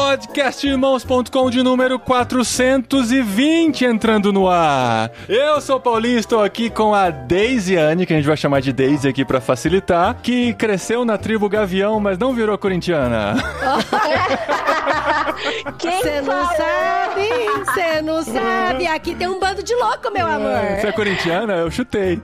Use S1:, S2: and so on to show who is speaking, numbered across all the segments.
S1: Podcastirmãos.com de número 420 entrando no ar. Eu sou o Paulinho, estou aqui com a Deisiane, que a gente vai chamar de Daisy aqui pra facilitar, que cresceu na tribo Gavião, mas não virou corintiana.
S2: Quem
S3: Você não sabe, você não sabe. Aqui tem um bando de louco, meu amor.
S1: Você é corintiana? Eu chutei.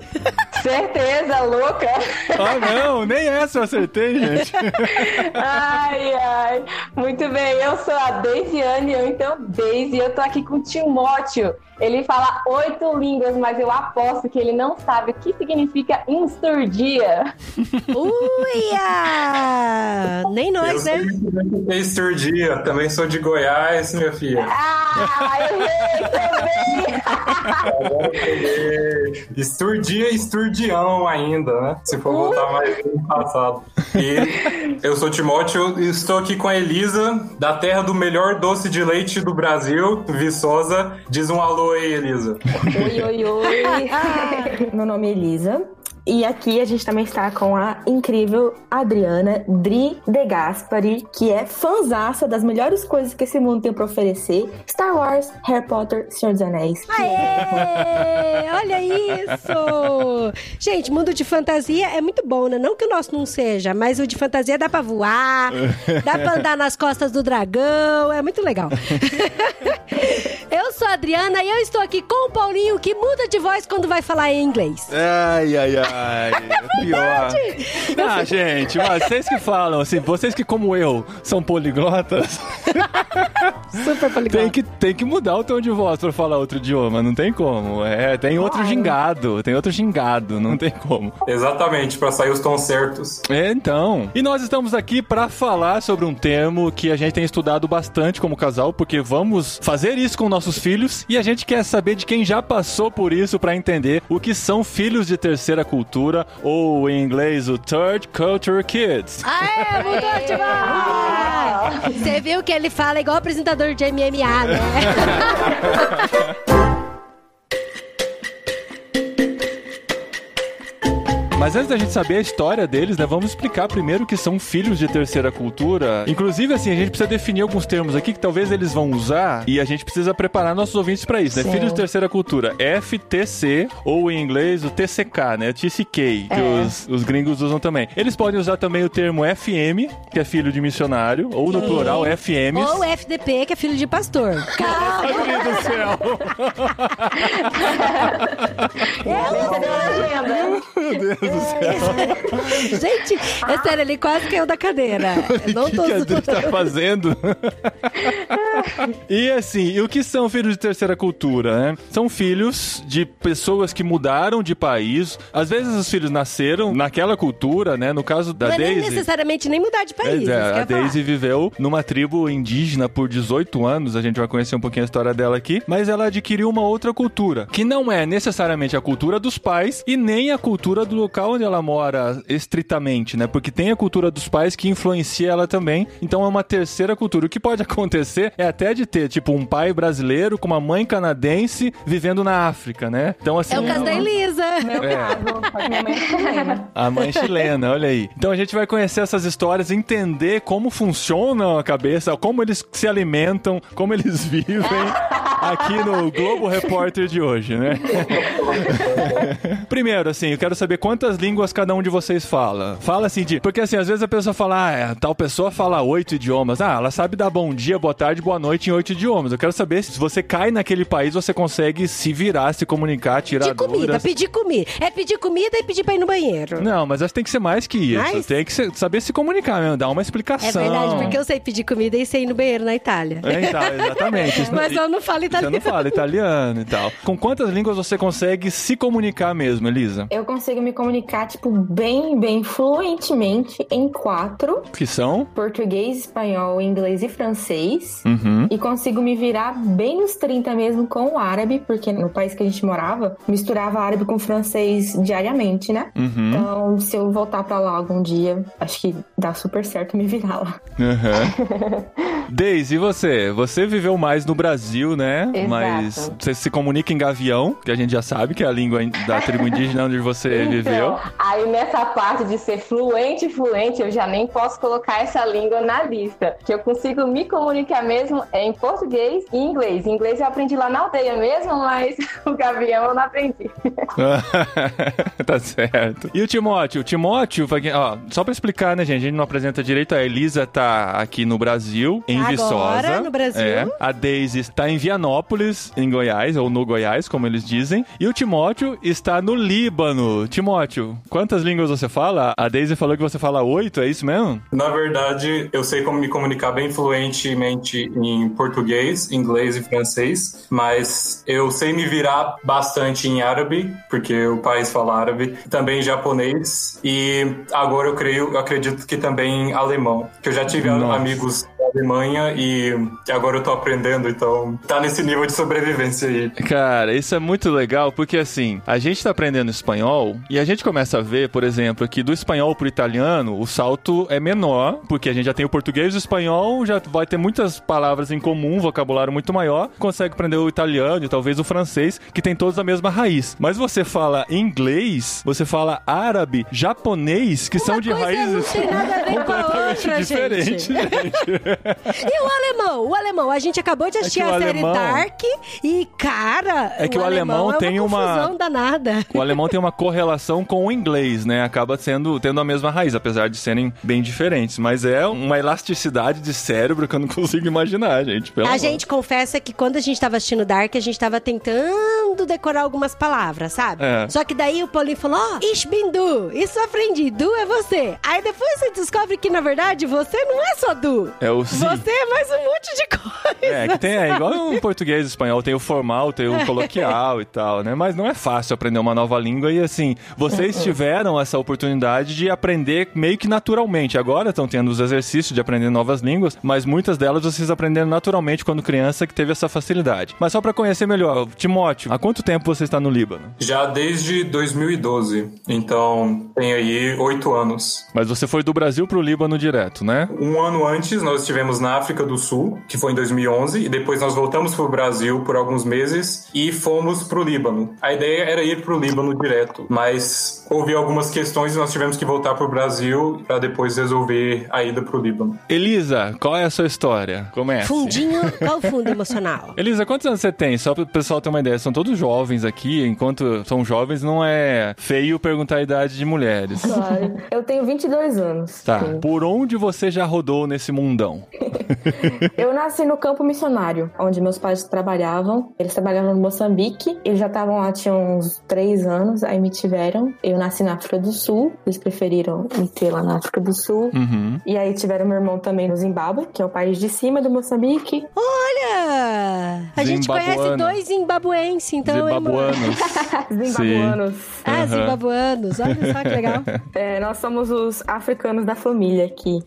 S2: Certeza, louca.
S1: Ah, não, nem essa eu acertei, gente.
S2: Ai, ai. Muito bem, eu sou a Deisiane, eu então Deise, eu tô aqui com o Timóteo. Ele fala oito línguas, mas eu aposto que ele não sabe o que significa insturdia.
S3: Uia! Nem nós, né?
S4: Eu Esturdia, também sou de Goiás, minha filha.
S2: Ah, errei também!
S4: Esturdia, esturdião ainda, né? Se for voltar mais no passado. E eu sou Timóteo e estou aqui com a Elisa, da terra do melhor doce de leite do Brasil, Viçosa. Diz um alô aí, Elisa.
S2: Oi, oi, oi.
S5: Meu nome é Elisa. E aqui a gente também está com a incrível Adriana Dri De Gaspari, que é fanzaça das melhores coisas que esse mundo tem pra oferecer: Star Wars, Harry Potter, Senhor dos Anéis.
S3: Aê! Olha isso! Gente, mundo de fantasia é muito bom, né? Não que o nosso não seja, mas o de fantasia dá pra voar, dá pra andar nas costas do dragão, é muito legal. Eu sou a Adriana e eu estou aqui com o Paulinho, que muda de voz quando vai falar em inglês.
S1: Ai, ai, ai. É pior. Ah, gente, mas vocês que falam, assim, vocês que, como eu, são poliglotas,
S3: Super poliglota.
S1: tem que, tem que mudar o tom de voz pra falar outro idioma, não tem como. É, tem outro gingado, tem outro gingado, não tem como.
S4: Exatamente, para sair os tons certos.
S1: É, então. E nós estamos aqui pra falar sobre um termo que a gente tem estudado bastante como casal, porque vamos fazer isso com nossos filhos e a gente quer saber de quem já passou por isso pra entender o que são filhos de terceira cultura, ou em inglês, o Third Culture Kids.
S3: Aê, mudou de! Você viu que ele fala igual apresentador de MMA, né?
S1: Mas antes da gente saber a história deles, né, vamos explicar primeiro o que são filhos de terceira cultura. Inclusive, assim, a gente precisa definir alguns termos aqui que talvez eles vão usar e a gente precisa preparar nossos ouvintes pra isso, né?
S5: Sim.
S1: Filhos de terceira cultura, FTC, ou em inglês o TCK, né? TCK, que
S5: É.
S1: os, os gringos usam também. Eles podem usar também o termo FM, que é filho de missionário, ou no plural FMs.
S3: Ou FDP, que é filho de pastor.
S1: Ai, meu Deus do céu!
S2: Entendeu a legenda?
S1: Meu Deus do céu!
S3: Gente, é sério, ele quase caiu da cadeira.
S1: O que, que a Adri tá fazendo? e assim, e o que são filhos de terceira cultura, né? São filhos de pessoas que mudaram de país. Às vezes os filhos nasceram naquela cultura, né? No caso da
S3: Não é nem
S1: Daisy.
S3: necessariamente nem mudar de país.
S1: É, a. Daisy viveu numa tribo indígena por 18 anos, a gente vai conhecer um pouquinho a história dela aqui, mas ela adquiriu uma outra cultura, que não é necessariamente a cultura dos pais e nem a cultura do local onde ela mora estritamente, né? Porque tem a cultura dos pais que influencia ela também, então é uma terceira cultura. O que pode acontecer é até de ter, tipo, um pai brasileiro com uma mãe canadense vivendo na África, né? Então, assim...
S3: É o caso da Elisa.
S5: Meu
S1: É.
S5: caso, minha mãe é chilena.
S1: A mãe chilena, olha aí. Então a gente vai conhecer essas histórias, entender como funciona a cabeça, como eles se alimentam, como eles vivem aqui no Globo Repórter de hoje, né? Primeiro, assim, eu quero saber quantas línguas cada um de vocês fala. Fala assim de. Porque assim, às vezes a pessoa fala, ah, é, tal pessoa fala oito idiomas. Ah, ela sabe dar bom dia, boa tarde, boa noite em oito idiomas. Eu quero saber se você cai naquele país, você consegue se virar, se comunicar, tirar
S3: Pedir comida,
S1: dúvidas.
S3: pedir comida. É pedir comida e pedir pra ir no banheiro.
S1: Não, mas acho que tem que ser mais que isso.
S3: Mais?
S1: Tem que ser- saber se comunicar mesmo, dar uma
S3: É
S1: explicação.
S3: verdade, porque eu sei pedir comida e sei ir no banheiro na Itália.
S1: É, então, exatamente. Isso
S3: Mas
S1: não-
S3: eu não falo italiano.
S1: Você não fala italiano e tal. Com quantas línguas você consegue se comunicar mesmo, Elisa?
S5: Eu consigo me comunicar, tipo, bem, bem fluentemente em quatro:
S1: Que são?
S5: português, espanhol, inglês e francês.
S1: Uhum.
S5: E consigo me virar bem nos 30 mesmo com o árabe, porque no país que a gente morava, misturava árabe com francês diariamente, né?
S1: Uhum.
S5: Então, se eu voltar pra lá algum dia, acho que dá super certo me virar lá.
S1: Uhum. Deise, e você? Você viveu mais no Brasil, né?
S2: Exato.
S1: Mas você se comunica em gavião, que a gente já sabe que é a língua da tribo indígena onde você viveu.
S2: Então, aí nessa parte de ser fluente, fluente, eu já nem posso colocar essa língua na lista. Que eu consigo me comunicar mesmo é em português e inglês. Inglês eu aprendi lá na aldeia mesmo, mas o gavião eu não aprendi.
S1: tá certo. E o Timóteo? O Timóteo, ó, só pra explicar, né, gente? A gente não apresenta direito. A Elisa tá aqui no Brasil, em
S3: Agora,
S1: Viçosa.
S3: no Brasil.
S1: É. A Daisy está em Vianópolis, em Goiás, ou no Goiás, como eles dizem. E o Timóteo está no Líbano. Timóteo, quantas línguas você fala? A Daisy falou que você fala oito, é isso mesmo?
S4: Na verdade, eu sei como me comunicar bem fluentemente em português, inglês e francês, mas eu sei me virar bastante em árabe, porque o país fala árabe, também japonês e agora eu creio, eu acredito que também em alemão, que eu já tive
S1: Nossa.
S4: amigos Alemanha e agora eu tô aprendendo, então tá nesse nível de sobrevivência aí.
S1: Cara, isso é muito legal porque assim, a gente tá aprendendo espanhol e a gente começa a ver, por exemplo, que do espanhol pro italiano o salto é menor, porque a gente já tem o português e o espanhol, já vai ter muitas palavras em comum, vocabulário muito maior, consegue aprender o italiano e talvez o francês, que tem todos a mesma raiz. Mas você fala inglês, você fala árabe, japonês, que são de raízes
S3: não tem nada a ver com a
S1: completamente
S3: outra,
S1: diferentes,
S3: gente.
S1: gente.
S3: E o alemão? O alemão, a gente acabou de assistir
S1: É que o
S3: a série
S1: alemão-
S3: Dark e, cara,
S1: É que o alemão
S3: é
S1: tem
S3: uma
S1: uma-
S3: confusão danada.
S1: O alemão tem uma correlação com o inglês, né? Acaba sendo tendo a mesma raiz, apesar de serem bem diferentes. Mas é uma elasticidade de cérebro que eu não consigo imaginar, gente.
S3: A
S1: amor.
S3: gente confessa que quando a gente tava assistindo Dark, a gente tava tentando decorar algumas palavras, sabe?
S1: É.
S3: Só que daí o Paulinho falou, ó, ich bin du, isso aprendi, du é você. Aí depois você descobre que, na verdade, você não é só du.
S1: É o si.
S3: Você é mais um monte de coisa.
S1: É, que tem, é igual em português e espanhol, tem o formal, tem o coloquial e tal, né? Mas não é fácil aprender uma nova língua e assim, vocês tiveram essa oportunidade de aprender meio que naturalmente. Agora estão tendo os exercícios de aprender novas línguas, mas muitas delas vocês aprenderam naturalmente quando criança que teve essa facilidade. Mas só pra conhecer melhor, Timóteo, há quanto tempo você está no Líbano?
S4: Já desde 2012, então tem aí oito anos.
S1: Mas você foi do Brasil pro Líbano direto, né?
S4: Um ano antes, nós estivemos na África do Sul, que foi em 2011, e depois nós voltamos para o Brasil por alguns meses e fomos para o Líbano. A ideia era ir para o Líbano direto, mas houve algumas questões e nós tivemos que voltar para o Brasil para depois resolver a ida para o Líbano.
S1: Elisa, qual é a sua história? Comece.
S3: Fundinho, qual o fundo emocional?
S1: Elisa, quantos anos você tem? Só para o pessoal ter uma ideia. São todos jovens aqui. Enquanto são jovens, não é feio perguntar a idade de mulheres.
S5: Claro. Eu tenho 22 anos.
S1: Tá.
S5: Sim.
S1: Por onde você já rodou nesse mundão?
S5: Eu nasci no campo missionário, onde meus pais trabalhavam. Eles trabalhavam no Moçambique. Eles já estavam lá, tinham uns três anos, aí me tiveram. Eu nasci na África do Sul. Eles preferiram me ter lá na África do Sul.
S1: Uhum.
S5: E aí tiveram meu irmão também no Zimbábue, que é o país de cima do Moçambique.
S3: Olha! A gente conhece dois zimbabuenses, então... hein, mano?
S1: Zibabuanos.
S5: Zimbabuanos.
S3: Ah,
S1: Aham.
S3: zimbabuanos. Olha só que legal.
S5: É, nós somos os africanos da família aqui.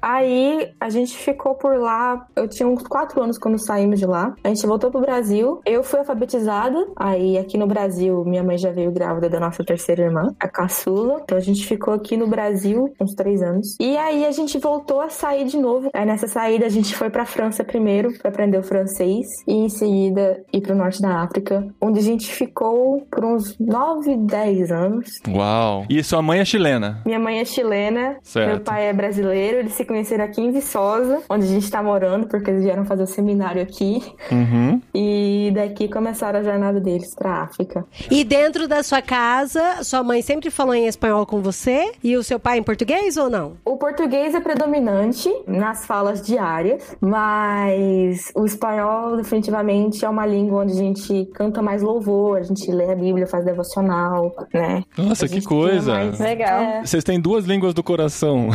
S5: Aí a gente ficou por lá. Eu tinha uns quatro anos quando saímos de lá. A gente voltou pro Brasil. Eu fui alfabetizada. Aí aqui no Brasil, minha mãe já veio grávida da nossa terceira irmã, a caçula. Então a gente ficou aqui no Brasil uns três anos. E aí a gente voltou a sair de novo. Aí nessa saída a gente foi pra França primeiro pra aprender o francês. E em seguida ir pro norte da África, onde a gente ficou por uns nove, dez anos.
S1: Uau. E sua mãe é chilena?
S5: Minha mãe é chilena,
S1: Certo.
S5: meu pai é brasileiro, eles se conheceram aqui em Viçosa, onde a gente tá morando, porque eles vieram fazer o seminário aqui.
S1: Uhum.
S5: E daqui começaram a jornada deles pra África.
S3: E dentro da sua casa, sua mãe sempre falou em espanhol com você? E o seu pai em português ou não?
S5: O português é predominante nas falas diárias, mas o espanhol definitivamente é uma língua onde a gente canta mais louvor, a gente lê a Bíblia, faz devocional, né?
S1: Nossa, que coisa.
S5: mais-
S2: Legal.
S5: É,
S1: Vocês têm duas línguas do coração.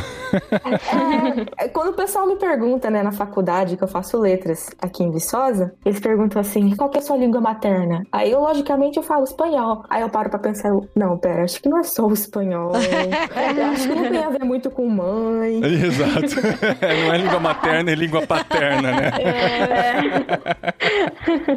S5: É, quando o pessoal me pergunta, né, na faculdade, que eu faço letras aqui em Viçosa, eles perguntam assim, qual que é a sua língua materna? Aí eu, logicamente, eu falo espanhol. Aí eu paro pra pensar, não, pera, acho que não é só o espanhol. Eu acho que não tem a ver muito com mãe.
S1: Exato. não é língua materna, é língua paterna, né?
S5: É.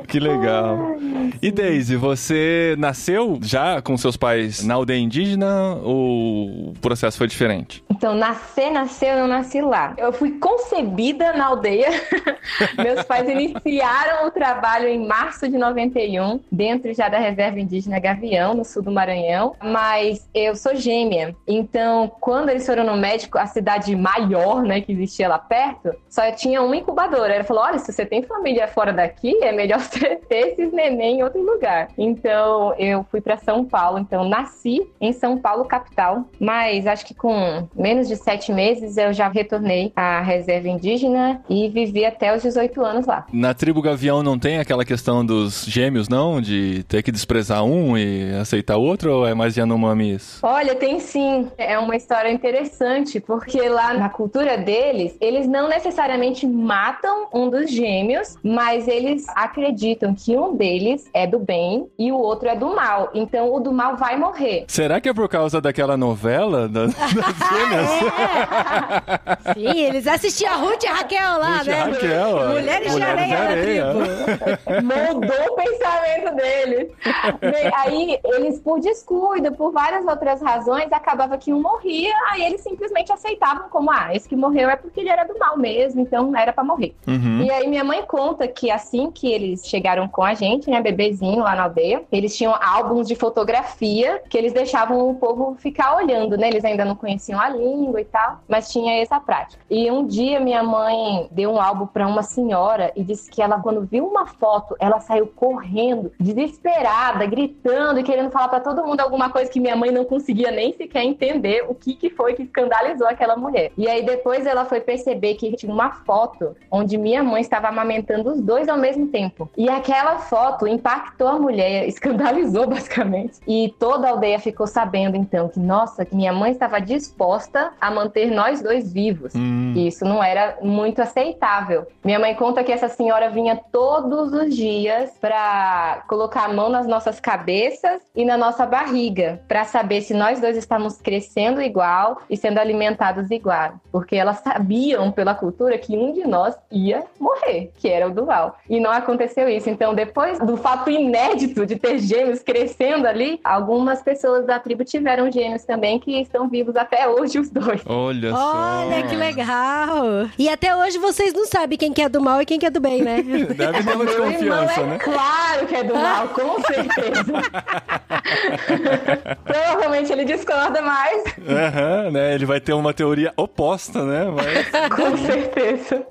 S1: Que legal. E Daisy, você nasceu já com seus pais na aldeia indígena ou o processo foi diferente?
S2: Então, nascer, nasceu, eu não nasci lá. Eu fui concebida na aldeia. Meus pais iniciaram o trabalho em março de 91, dentro já da reserva indígena Gavião, no sul do Maranhão. Mas eu sou gêmea. Então, quando eles foram no médico, a cidade maior, né, que existia lá perto, só tinha uma incubadora. Ele falou: olha, se você tem família fora daqui, é melhor você ter esses neném em outro lugar. Então, eu fui para São Paulo. Então, nasci em São Paulo, capital. Mas acho que com menos de sete meses eu já retornei à reserva indígena e vivi até os 18 anos lá.
S1: Na tribo Gavião não tem aquela questão dos gêmeos, não? De ter que desprezar um e aceitar outro? Ou é mais Yanomami isso?
S2: Olha, tem sim. É uma história interessante, porque lá na cultura deles, eles não necessariamente matam um dos gêmeos, mas eles acreditam que um deles é do bem e o outro é do mal. Então o do mal vai morrer.
S1: Será que é por causa daquela novela das, das gêmeas?
S3: É. Sim, eles assistiam a Ruth e a Raquel lá,
S1: Ruth
S3: né?
S1: Raquel, ó.
S3: Mulheres, de
S1: Mulheres de
S3: areia,
S1: areia.
S3: na tribo.
S2: Mudou o pensamento deles. Bem, aí eles, por descuido, por várias outras razões, acabava que um morria, aí eles simplesmente aceitavam como, ah, esse que morreu é porque ele era do mal mesmo, então era pra morrer.
S1: Uhum.
S2: E aí minha mãe conta que assim que eles chegaram com a gente, né, bebezinho lá na aldeia, eles tinham álbuns de fotografia que eles deixavam o povo ficar olhando, né? Eles ainda não conheciam a língua e tal, mas tinha essa prática. E um dia minha mãe deu um álbum para uma senhora e disse que ela quando viu uma foto, ela saiu correndo, desesperada, gritando e querendo falar para todo mundo alguma coisa que minha mãe não conseguia nem sequer entender o que que foi que escandalizou aquela mulher. E aí depois ela foi perceber que tinha uma foto onde minha mãe estava amamentando os dois ao mesmo tempo. E aquela foto impactou a mulher, escandalizou basicamente. E toda a aldeia ficou sabendo então que, nossa, que minha mãe estava disposta a manter nós dois vivos.
S1: Hum.
S2: E isso não era muito aceitável. Minha mãe conta que essa senhora vinha todos os dias para colocar a mão nas nossas cabeças e na nossa barriga, para saber se nós dois estávamos crescendo igual e sendo alimentados igual. Porque elas sabiam pela cultura que um de nós ia morrer, que era o Duval. E não aconteceu isso. Então, depois do fato inédito de ter gêmeos crescendo ali, algumas pessoas da tribo tiveram gêmeos também que estão vivos até hoje, os dois.
S1: Olha só.
S3: Olha que legal! E até hoje vocês não sabem quem que é do mal e quem que é do bem, né?
S1: Deve ter uma desconfiança,
S2: é
S1: né?
S2: claro que é do mal, com certeza. Provavelmente ele discorda mais,
S1: Aham, né? Ele vai ter uma teoria oposta, né? Mas...
S2: com certeza.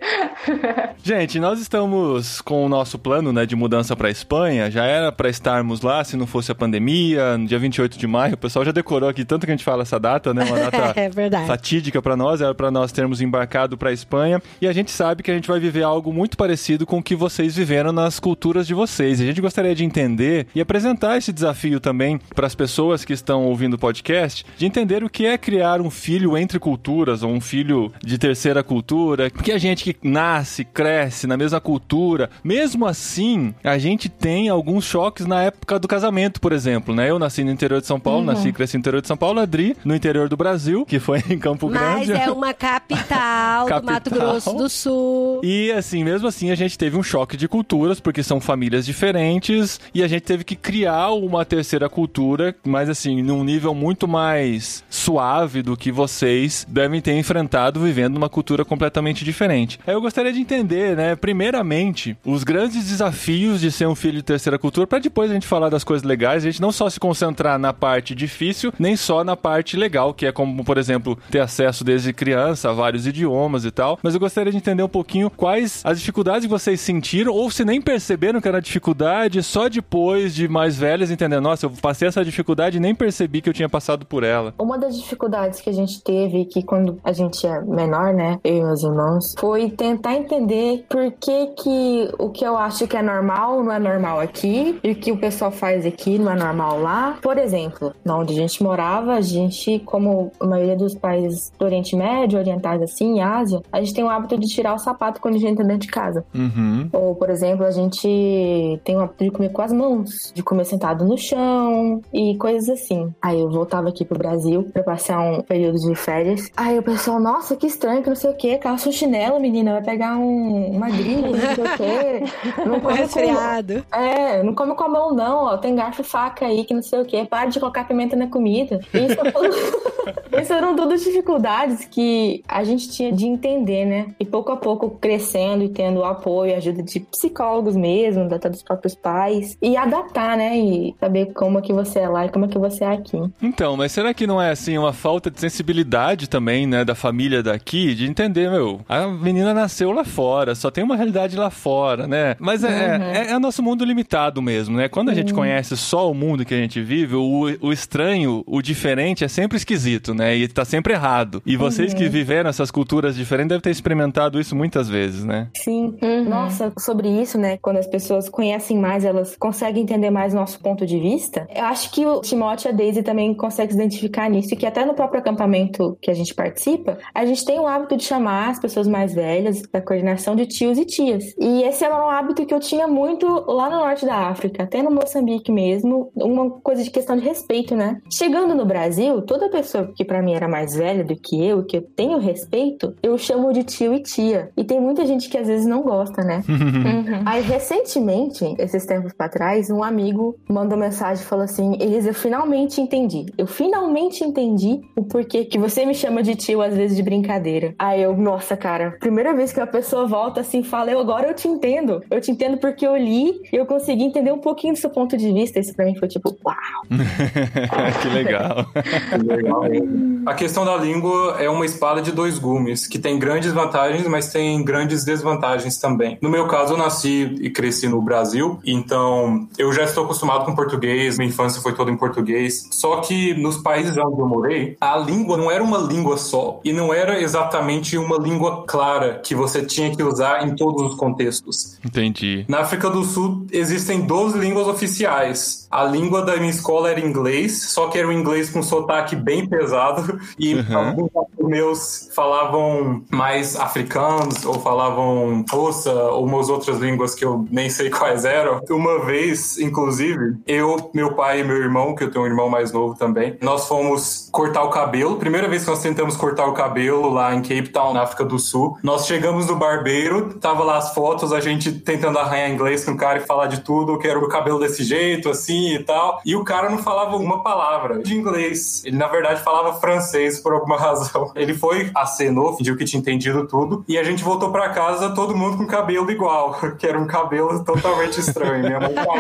S1: Gente, nós estamos com o nosso plano, né, de mudança pra Espanha. Já era pra estarmos lá se não fosse a pandemia, no dia 28 de maio. O pessoal já decorou aqui tanto que a gente fala essa data, né? Uma data
S3: É verdade.
S1: fatídica pra nós, era pra nós termos embarcado pra Espanha. E a gente sabe que a gente vai viver algo muito parecido com o que vocês viveram nas culturas de vocês. E a gente gostaria de entender e apresentar esse desafio também para as pessoas que estão ouvindo o podcast, de entender o que é criar um filho entre culturas ou um filho de terceira cultura. Porque a gente que nasce, cresce na mesma cultura, mesmo assim, a gente tem alguns choques na época do casamento, por exemplo, né? Eu nasci no interior de São Paulo, nasci e cresci no interior de São Paulo, a Adri no interior do Brasil, que foi em Campo
S3: Mas
S1: Grande.
S3: é uma capital, do Mato
S1: Capital.
S3: Grosso do Sul.
S1: E assim, mesmo assim, a gente teve um choque de culturas, porque são famílias diferentes, e a gente teve que criar uma terceira cultura, mas assim, num nível muito mais suave do que vocês devem ter enfrentado vivendo numa cultura completamente diferente. Aí eu gostaria de entender, né, primeiramente, os grandes desafios de ser um filho de terceira cultura, para depois a gente falar das coisas legais, a gente não só se concentrar na parte difícil, nem só na parte legal, que é como, por exemplo, ter acesso desde criança a vários idiomas e tal. Mas eu gostaria de entender um pouquinho quais as dificuldades que vocês sentiram, ou se nem perceberam que era dificuldade, só depois de mais velhas entender, nossa, eu passei essa dificuldade e nem percebi que eu tinha passado por ela.
S5: Uma das dificuldades que a gente teve, que quando a gente é menor, né, eu e meus irmãos, foi tentar entender por que que o que eu acho que é normal não é normal aqui, e o que o pessoal faz aqui não é normal lá. Por exemplo, na onde a gente morava, a gente, como a maioria dos países do Oriente Médio, orientais assim, Ásia, a gente tem o hábito de tirar o sapato quando a gente entra dentro de casa.
S1: Uhum.
S5: Ou, por exemplo, a gente tem o hábito de comer com as mãos, de comer sentado no chão e coisas assim. Aí eu voltava aqui pro Brasil pra passar um período de férias. Aí o pessoal, nossa, que estranho, que não sei o que, calça um chinelo, menina, vai pegar um, uma gripe, não sei o que. Não come com,
S3: resfriado.
S5: é, não come com a mão, não, ó. Tem garfo e faca aí, que não sei o que. Para de colocar pimenta na comida. Isso, é tudo- isso eram todas dificuldades que a gente tinha de entender, né? E pouco a pouco crescendo e tendo apoio, ajuda de psicólogos mesmo, da- dos próprios pais. E adaptar, né? E saber como é que você é lá e como é que você é aqui.
S1: Então, mas será que não é assim uma falta de sensibilidade também, né, da família daqui, de entender, meu, a menina nasceu lá fora, só tem uma realidade lá fora, né? Mas é, é, é nosso mundo limitado mesmo, né? Quando a gente conhece só o mundo que a gente vive, o, o estranho, o diferente é sempre esquisito, né? E tá sempre errado. E vocês que viveram essas culturas diferentes devem ter experimentado isso muitas vezes, né?
S5: Sim. Nossa, sobre isso, né? Quando as pessoas conhecem mais, elas conseguem entender mais o nosso ponto de vista. Eu acho que o Timóteo e a Daisy também conseguem se identificar nisso, e que até no próprio acampamento que a gente participa, a gente tem o hábito de chamar as pessoas mais velhas da coordenação de tios e tias. E esse era um hábito que eu tinha muito lá no norte da África, até no Moçambique mesmo, uma coisa de questão de respeito, né? Chegando no Brasil, toda pessoa que pra mim era mais velha do que eu, que eu tenho respeito, eu chamo de tio e tia. E tem muita gente que às vezes não gosta, né?
S2: Uhum.
S5: Aí, recentemente, esses tempos pra trás, um amigo mandou mensagem e falou assim: Elisa, eu finalmente entendi. Eu finalmente entendi o porquê que você me chama de tio às vezes de brincadeira. Aí eu, nossa, cara, primeira vez que a pessoa volta assim, fala, eu agora eu te entendo. Eu te entendo porque eu li e eu consegui entender um pouquinho do seu ponto de vista. Isso pra mim foi tipo, uau.
S1: que legal.
S4: Legal. A questão da língua é uma espada de dois gumes, que tem grandes vantagens, mas tem grandes desvantagens também. No meu caso, eu nasci e cresci no Brasil, então eu já estou acostumado com português, minha infância foi toda em português. Só que nos países onde eu morei, a língua não era uma língua só, e não era exatamente uma língua clara que você tinha que usar em todos os contextos.
S1: Entendi.
S4: Na África do Sul existem 12 línguas oficiais. A língua da minha escola era inglês, só que era um inglês com sotaque bem pesado. E
S1: Uhum.
S4: Meus falavam mais africanos, ou falavam russa, ou umas outras línguas que eu nem sei quais eram. Uma vez, inclusive, eu, meu pai e meu irmão, que eu tenho um irmão mais novo também, nós fomos cortar o cabelo. Primeira vez que nós tentamos cortar o cabelo lá em Cape Town, na África do Sul. Nós chegamos no barbeiro, tava lá as fotos, a gente tentando arranhar inglês com o cara e falar de tudo, que era o cabelo desse jeito, assim e tal. E o cara não falava uma palavra de inglês. Ele, na verdade, falava francês por alguma razão. Ele foi, acenou, fingiu que tinha entendido tudo. E a gente voltou pra casa, todo mundo com cabelo igual, que era um cabelo totalmente estranho. Minha mãe igual.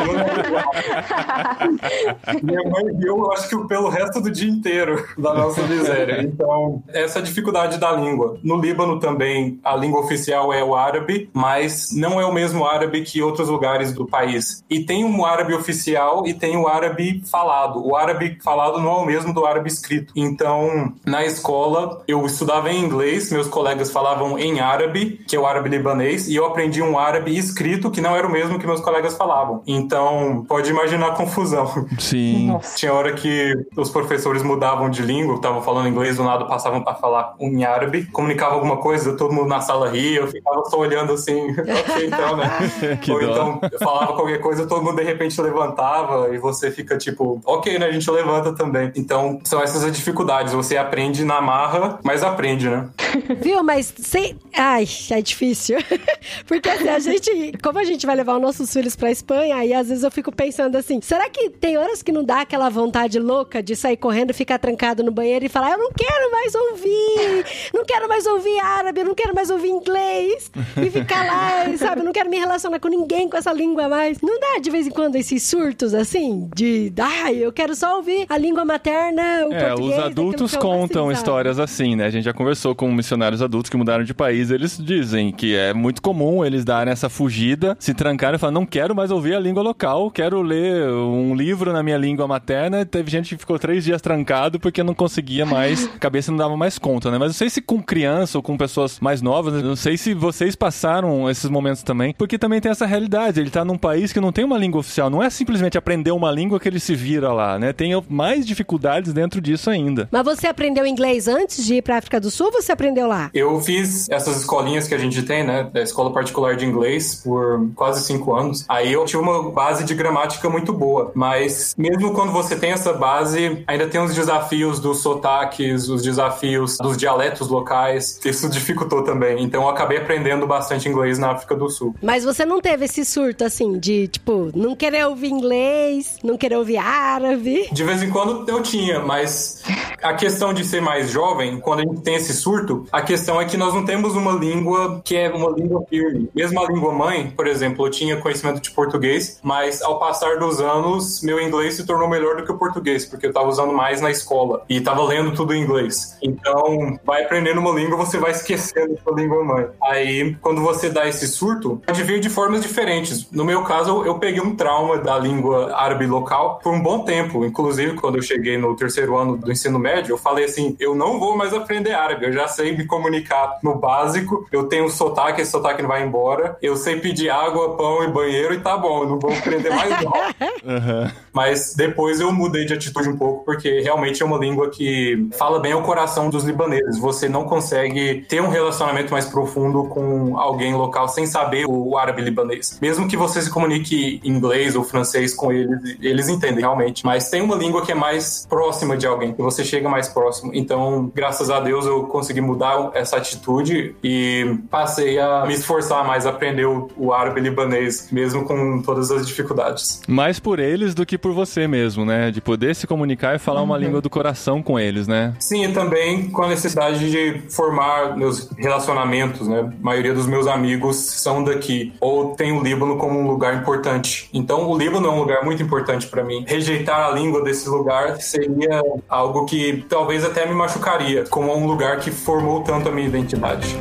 S4: Minha mãe viu, acho que pelo resto do dia inteiro da nossa miséria. Então, essa dificuldade da língua. No Líbano também, a língua oficial é o árabe, mas não é o mesmo árabe que outros lugares do país. E tem um árabe oficial e tem o árabe falado. O árabe falado não é o mesmo do árabe escrito. Então, na escola, eu estudava em inglês, meus colegas falavam em árabe, que é o árabe libanês, e eu aprendi um árabe escrito que não era o mesmo que meus colegas falavam. Então, pode imaginar a confusão.
S1: Sim.
S4: Tinha hora que os professores mudavam de língua, estavam falando inglês, do nada passavam para falar em árabe, comunicava alguma coisa, todo mundo na sala ria, eu ficava só olhando assim, ok, então, né?
S1: Que
S4: Ou
S1: dó.
S4: então falava qualquer coisa, todo mundo de repente levantava e você fica tipo, ok, né? A gente levanta também. Então, são essas as dificuldades. Você aprende na marra, mas aprende, né?
S3: Viu? Mas sem. Ai, é difícil. Porque assim, a gente. Como a gente vai levar os nossos filhos pra Espanha, aí às vezes eu fico pensando assim: será que tem horas que não dá aquela vontade louca de sair correndo, ficar trancado no banheiro e falar: eu não quero mais ouvir, não quero mais ouvir árabe, eu não quero mais ouvir inglês, e ficar lá, sabe? Eu não quero me relacionar com ninguém com essa língua mais. Não dá de vez em quando esses surtos assim, de. Ai, eu quero só ouvir a língua materna, o
S1: É,
S3: português.
S1: os adultos contam
S3: assim,
S1: histórias assim, né? A gente já conversou com missionários adultos que mudaram de país, eles dizem que é muito comum eles darem essa fugida, se trancarem e falar, não quero mais ouvir a língua local, quero ler um livro na minha língua materna. Teve gente que ficou três dias trancado porque não conseguia mais, a cabeça não dava mais conta, né? Mas não sei se com criança ou com pessoas mais novas, não sei se vocês passaram esses momentos também, porque também tem essa realidade, ele tá num país que não tem uma língua oficial, não é simplesmente aprender uma língua que ele se vira lá, né? Tem mais dificuldades dentro disso ainda.
S3: Mas você aprendeu inglês antes de ir pra África do Sul, você aprendeu lá?
S4: Eu fiz essas escolinhas que a gente tem, né? Da escola particular de inglês por quase cinco anos. Aí eu tive uma base de gramática muito boa. Mas mesmo quando você tem essa base, ainda tem os desafios dos sotaques, os desafios dos dialetos locais. Isso dificultou também. Então eu acabei aprendendo bastante inglês na África do Sul.
S3: Mas você não teve esse surto, assim, de, tipo, não querer ouvir inglês, não querer ouvir árabe?
S4: De vez em quando eu tinha, mas a questão de ser mais jovem, quando a gente tem esse surto, a questão é que nós não temos uma língua que é uma língua firme. Mesmo a língua mãe, por exemplo, eu tinha conhecimento de português, mas ao passar dos anos, meu inglês se tornou melhor do que o português, porque eu estava usando mais na escola e estava lendo tudo em inglês. Então, vai aprendendo uma língua, você vai esquecendo sua língua mãe. Aí, quando você dá esse surto, pode vir de formas diferentes. No meu caso, eu peguei um trauma da língua árabe local por um bom tempo. Inclusive, quando eu cheguei no terceiro ano do ensino médio, eu falei assim: eu não vou mais aprender árabe, eu já sei me comunicar no básico, eu tenho um sotaque, esse sotaque não vai embora, eu sei pedir água, pão e banheiro e tá bom, eu não vou aprender mais não. uhum. Mas depois eu mudei de atitude um pouco, porque realmente é uma língua que fala bem ao coração dos libaneses. Você não consegue ter um relacionamento mais profundo com alguém local sem saber o árabe libanês. Mesmo que você se comunique inglês ou francês com eles, eles entendem realmente. Mas tem uma língua que é mais próxima de alguém, que você chega mais próximo. Então, graças a Deus, eu consegui mudar essa atitude e passei a me esforçar mais a aprender o, o árabe libanês, mesmo com todas as dificuldades.
S1: Mais por eles do que por você mesmo, né? De poder se comunicar e falar uhum. uma língua do coração com eles, né?
S4: Sim, e também com a necessidade de formar meus relacionamentos, né? A maioria dos meus amigos são daqui ou tem o Líbano como um lugar importante. Então, o Líbano é um lugar muito importante para mim. Rejeitar a língua desse lugar seria algo que talvez até me machucaria, como um lugar que formou tanto a minha identidade.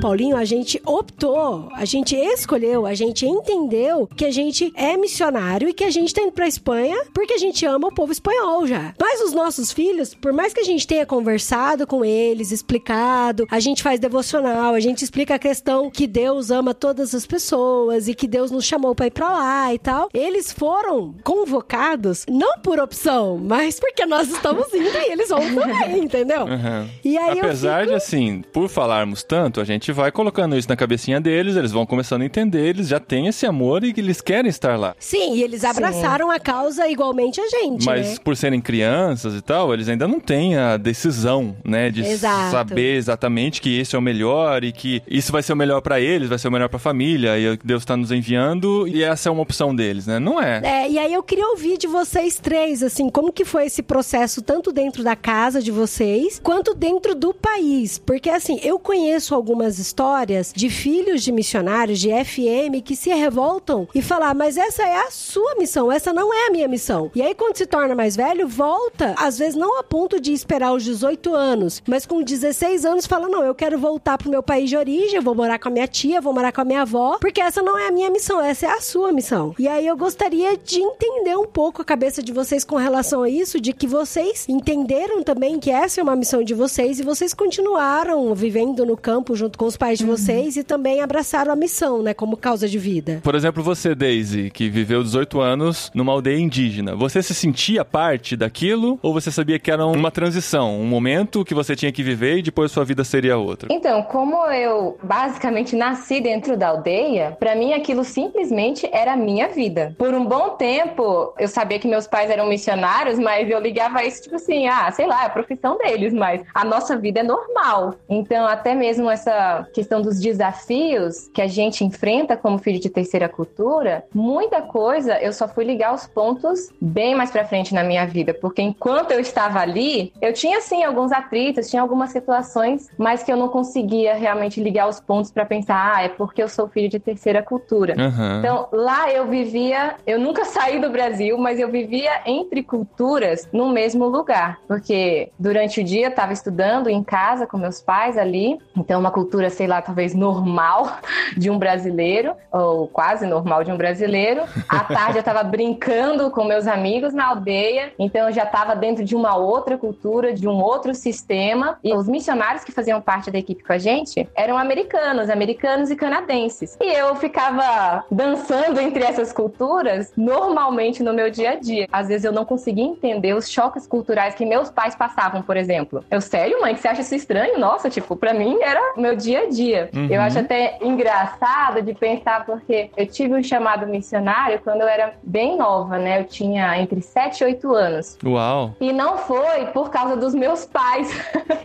S3: Paulinho, a gente optou, a gente escolheu, a gente entendeu que a gente é missionário e que a gente tá indo pra Espanha porque a gente ama o povo espanhol já. Mas os nossos filhos, por mais que a gente tenha conversado com eles, explicado, a gente faz devocional, a gente explica a questão que Deus ama todas as pessoas e que Deus nos chamou pra ir pra lá e tal, eles foram convocados não por opção, mas porque nós estamos indo e eles vão também, entendeu?
S1: Uhum. E aí Apesar fico... de, assim, por falarmos tanto, a gente gente vai colocando isso na cabecinha deles, eles vão começando a entender, eles já têm esse amor e que eles querem estar lá.
S3: Sim, e eles abraçaram Sim. a causa igualmente a gente.
S1: Mas
S3: né?
S1: por serem crianças e tal, eles ainda não têm a decisão, né, de Exato. saber exatamente que esse é o melhor e que isso vai ser o melhor para eles, vai ser o melhor para a família e Deus está nos enviando e essa é uma opção deles, né? Não é.
S3: É, e aí eu queria ouvir de vocês três, assim, como que foi esse processo tanto dentro da casa de vocês quanto dentro do país, porque assim, eu conheço algumas histórias de filhos de missionários de FM que se revoltam e falar, mas essa é a sua missão, essa não é a minha missão. E aí quando se torna mais velho, volta, às vezes não a ponto de esperar os 18 anos, mas com 16 anos fala, não, eu quero voltar pro meu país de origem, vou morar com a minha tia, vou morar com a minha avó, porque essa não é a minha missão, essa é a sua missão. E aí eu gostaria de entender um pouco a cabeça de vocês com relação a isso, de que vocês entenderam também que essa é uma missão de vocês e vocês continuaram vivendo no campo junto com os pais de uhum. vocês e também abraçaram a missão, né, como causa de vida.
S1: Por exemplo, você, Daisy, que viveu 18 anos numa aldeia indígena, você se sentia parte daquilo ou você sabia que era uma transição, um momento que você tinha que viver e depois sua vida seria outra?
S2: Então, como eu basicamente nasci dentro da aldeia, para mim aquilo simplesmente era a minha vida. Por um bom tempo, eu sabia que meus pais eram missionários, mas eu ligava isso tipo assim, ah, sei lá, é a profissão deles, mas a nossa vida é normal. Então, até mesmo essa questão dos desafios que a gente enfrenta como filho de terceira cultura, muita coisa eu só fui ligar os pontos bem mais para frente na minha vida, porque enquanto eu estava ali, eu tinha sim alguns atritos, tinha algumas situações, mas que eu não conseguia realmente ligar os pontos para pensar, ah, é porque eu sou filho de terceira cultura. Uhum. Então, lá eu vivia, eu nunca saí do Brasil, mas eu vivia entre culturas no mesmo lugar, porque durante o dia eu estava estudando em casa com meus pais ali, então uma cultura, sei lá, talvez normal de um brasileiro, ou quase normal de um brasileiro. À tarde eu estava brincando com meus amigos na aldeia, então eu já estava dentro de uma outra cultura, de um outro sistema. E os missionários que faziam parte da equipe com a gente eram americanos, americanos e canadenses. E eu ficava dançando entre essas culturas normalmente no meu dia a dia. Às vezes eu não conseguia entender os choques culturais que meus pais passavam, por exemplo. Eu, sério, mãe, que você acha isso estranho? Nossa, tipo, para mim era meu dia a dia. Uhum. Eu acho até engraçado de pensar porque eu tive um chamado missionário quando eu era bem nova, né? Eu tinha entre 7 e 8 anos.
S1: Uau!
S2: E não foi por causa dos meus pais.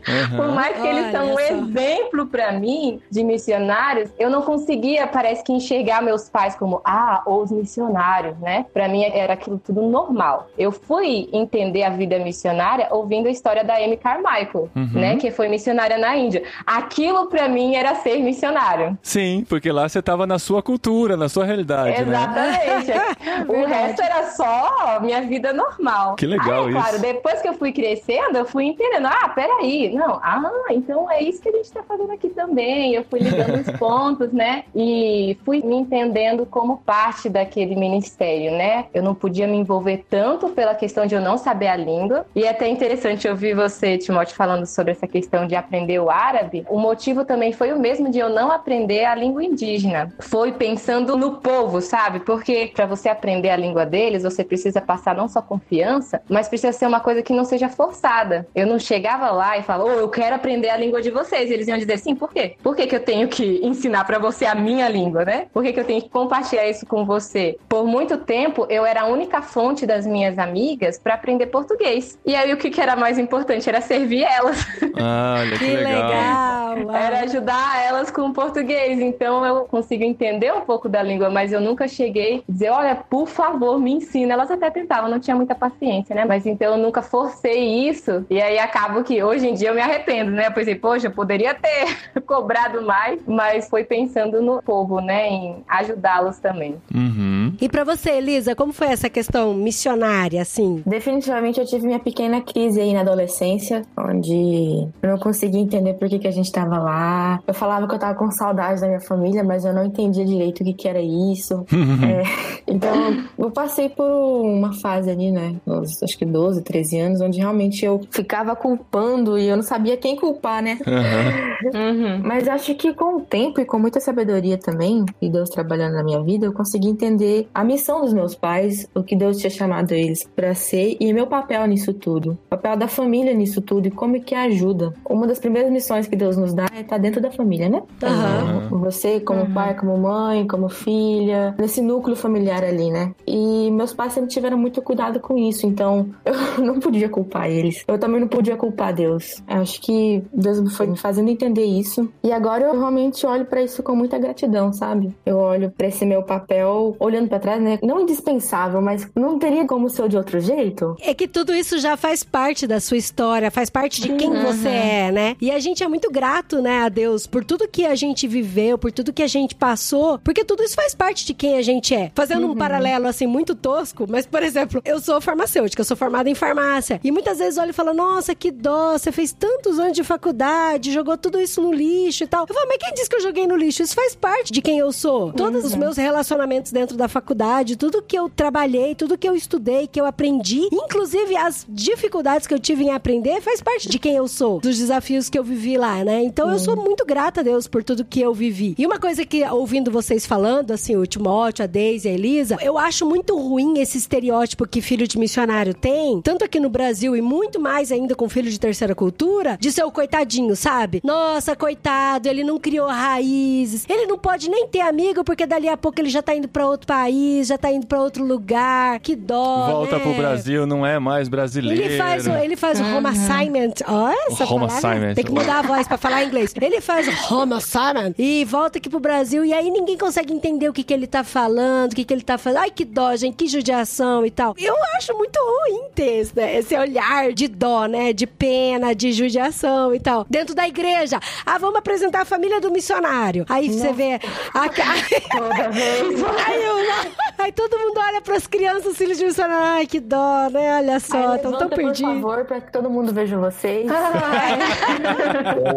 S2: Uhum. por mais que eles são um exemplo para mim de missionários, eu não conseguia, parece que, enxergar meus pais como, ah, os missionários, né? Para mim era aquilo tudo normal. Eu fui entender a vida missionária ouvindo a história da Amy Carmichael, uhum. né? Que foi missionária na Índia. Aquilo para mim era ser missionário.
S1: Sim, porque lá você tava na sua cultura, na sua realidade,
S2: né? Exatamente.
S1: Né?
S2: o resto era só minha vida normal.
S1: Que legal
S2: Aí,
S1: isso.
S2: Claro, depois que eu fui crescendo, eu fui entendendo. Ah, peraí. Não, ah, então é isso que a gente tá fazendo aqui também. Eu fui ligando os pontos, né? E fui me entendendo como parte daquele ministério, né? Eu não podia me envolver tanto pela questão de eu não saber a língua. E é até interessante ouvir você, Timóteo, falando sobre essa questão de aprender o árabe. O motivo também foi o mesmo de eu não aprender a língua indígena. Foi pensando no povo, sabe? Porque para você aprender a língua deles, você precisa passar não só confiança, mas precisa ser uma coisa que não seja forçada. Eu não chegava lá e falava, oh, eu quero aprender a língua de vocês. E eles iam dizer, sim, por quê? Por que, que eu tenho que ensinar para você a minha língua, né? Por que, que eu tenho que compartilhar isso com você? Por muito tempo, eu era a única fonte das minhas amigas para aprender português. E aí, o que, que era mais importante? Era servir elas.
S1: Ah, olha que,
S3: que
S1: legal.
S3: legal.
S2: Era ajudar elas com o português. Então, eu consigo entender um pouco da língua, mas eu nunca cheguei a dizer, olha, por favor, me ensina. Elas até tentavam, não tinha muita paciência, né? Mas então, eu nunca forcei isso. E aí, acabo que hoje em dia eu me arrependo, né? Eu pensei, poxa, eu poderia ter cobrado mais, mas foi pensando no povo, né? Em ajudá-los também.
S1: Uhum.
S3: E para você, Elisa, como foi essa questão missionária, assim?
S5: Definitivamente eu tive minha pequena crise aí na adolescência, onde eu não conseguia entender por que, que a gente tava lá. Eu falava que eu tava com saudade da minha família, mas eu não entendia direito o que, que era isso. é, então, eu passei por uma fase ali, né? acho que 12, 13 anos, onde realmente eu ficava culpando e eu não sabia quem culpar, né?
S1: Uhum.
S2: Uhum.
S5: Mas acho que com o tempo e com muita sabedoria também, e Deus trabalhando na minha vida, eu consegui entender a missão dos meus pais, o que Deus tinha chamado eles para ser e meu papel nisso tudo, o papel da família nisso tudo e como que ajuda. Uma das primeiras missões que Deus nos dá é estar dentro da família, né?
S3: Uhum.
S5: Você como
S2: Uhum.
S5: pai, como mãe, como filha, nesse núcleo familiar ali, né? E meus pais sempre tiveram muito cuidado com isso, então eu não podia culpar eles. Eu também não podia culpar Deus. Acho que Deus foi me fazendo entender isso e agora eu realmente olho para isso com muita gratidão, sabe? Eu olho para esse meu papel olhando para trás, né? Não indispensável, mas não teria como ser de outro jeito.
S3: É que tudo isso já faz parte da sua história, faz parte de quem você é, né? E a gente é muito grato, né, a Deus por tudo que a gente viveu, por tudo que a gente passou, porque tudo isso faz parte de quem a gente é. Fazendo um paralelo assim muito tosco, mas por exemplo, eu sou farmacêutica, eu sou formada em farmácia, e muitas vezes olho e falo: "Nossa, que dó, você fez tantos anos de faculdade, jogou tudo isso no lixo e tal". Eu falo: "Mas quem disse que eu joguei no lixo? Isso faz parte de quem eu sou. Todos os meus relacionamentos dentro da faculdade, tudo que eu trabalhei, tudo que eu estudei, que eu aprendi, inclusive as dificuldades que eu tive em aprender, faz parte de quem eu sou, dos desafios que eu vivi lá, né? Então eu sou muito grata a Deus por tudo que eu vivi. E uma coisa que, ouvindo vocês falando, assim, o Timóteo, a Deise, a Elisa, eu acho muito ruim esse estereótipo que filho de missionário tem, tanto aqui no Brasil e muito mais ainda com filho de terceira cultura, de ser o coitadinho, sabe? Nossa, coitado, ele não criou raízes, ele não pode nem ter amigo porque dali a pouco ele já tá indo pra outro país, já tá indo pra outro lugar. Que dó,
S1: Volta
S3: né?
S1: pro Brasil, não é mais brasileiro.
S3: Ele faz, o- ele faz o home assignment. Ó, essa
S1: Home
S3: palavra.
S1: assignment.
S3: Tem que mudar a voz pra falar inglês. Ele faz o home assignment e volta aqui pro Brasil e aí ninguém consegue entender o que, que ele tá falando, o que, que ele tá fazendo. Ai, que dó, gente, que judiação e tal. Eu acho muito ruim ter esse, né, esse olhar de dó, né? De pena, de judiação e tal. Dentro da igreja. Ah, vamos apresentar a família do missionário. Aí você vê a,
S2: Toda vez.
S3: Aí eu, Aí todo mundo olha pras crianças, filhos de missionário. Ai, que dó, né? Olha só, estão tão perdidos.
S5: Por favor, pra que todo mundo veja vocês.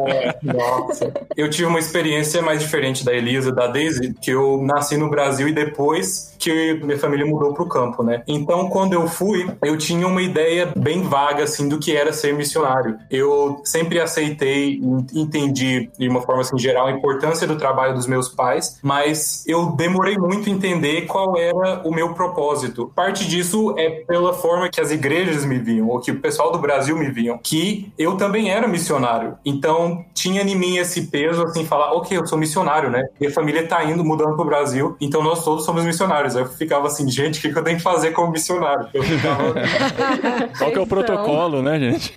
S4: É, nossa. Eu tive uma experiência mais diferente da Elisa, da Daisy, que eu nasci no Brasil e depois que minha família mudou pro campo, né? Então, quando eu fui, eu tinha uma ideia bem vaga, assim, do que era ser missionário. Eu sempre aceitei, entendi, de uma forma, assim, geral, a importância do trabalho dos meus pais, mas eu demorei muito a entender qual era o meu propósito. Parte disso é pela forma que as igrejas me viam, ou que o pessoal do Brasil me viam, que eu também era missionário. Então, tinha em mim esse peso, assim, falar, ok, eu sou missionário, né? Minha família tá indo, mudando pro Brasil, então nós todos somos missionários. Aí eu ficava assim, gente, o que, que eu tenho que fazer como missionário? Eu ficava...
S1: Qual que é o protocolo, né, gente?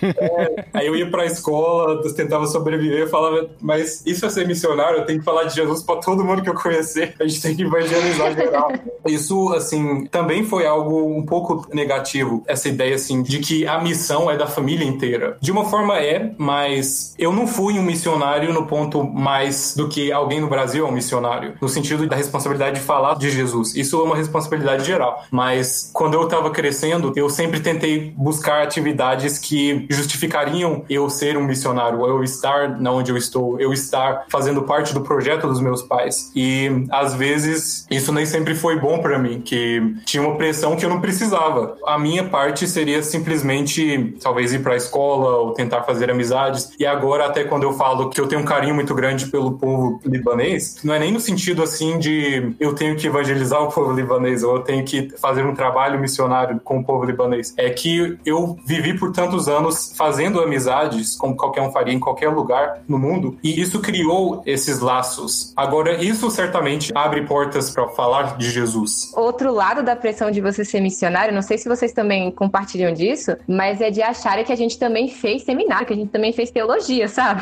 S4: Aí eu ia pra escola, tentava sobreviver, eu falava, mas isso é ser missionário, eu tenho que falar de Jesus pra todo mundo que eu conhecer, a gente tem que evangelizar geral. Isso, assim, também foi algo um pouco negativo, essa ideia, assim, de que a missão é da família inteira. De uma forma é, mas eu não fui um missionário no ponto mais do que alguém no Brasil é um missionário, no sentido da responsabilidade de falar de Jesus. Isso é uma responsabilidade geral, mas quando eu tava crescendo, eu sempre tentei buscar atividades que justificariam eu ser um missionário, eu estar na onde eu estou, eu estar fazendo parte do projeto dos meus pais. E às vezes isso nem sempre foi bom para mim, que tinha uma pressão que eu não precisava. A minha parte seria simplesmente talvez ir para a escola ou tentar fazer amizades. E agora até quando eu falo que eu tenho um carinho muito grande pelo povo libanês, não é nem no sentido assim de eu tenho que evangelizar o povo libanês ou eu tenho que fazer um trabalho missionário com o povo libanês. É que eu vivi por tantos anos fazendo amizades, como qualquer um faria em qualquer lugar no mundo, e isso criou esses laços. Agora, isso certamente abre portas para falar de Jesus.
S2: Outro lado da pressão de você ser missionário, não sei se vocês também compartilham disso, mas é de acharem que a gente também fez seminário, que a gente também fez teologia, sabe?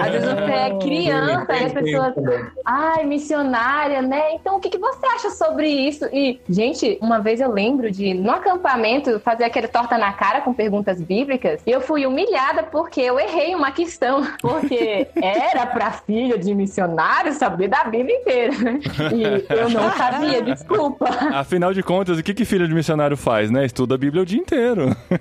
S2: Às vezes você é criança e as pessoas, ai, missionária, né? Então o que, que você acha sobre isso? E, gente, uma vez eu lembro de, no acampamento, fazer aquele torta na cara com perguntas bíblicas, e eu fui humilhada porque eu errei uma questão, porque era pra filho de missionário saber da Bíblia inteira, né? E eu não sabia, desculpa.
S1: Afinal de contas, o que, que filho de missionário faz, né? Estuda a Bíblia o dia inteiro.
S2: É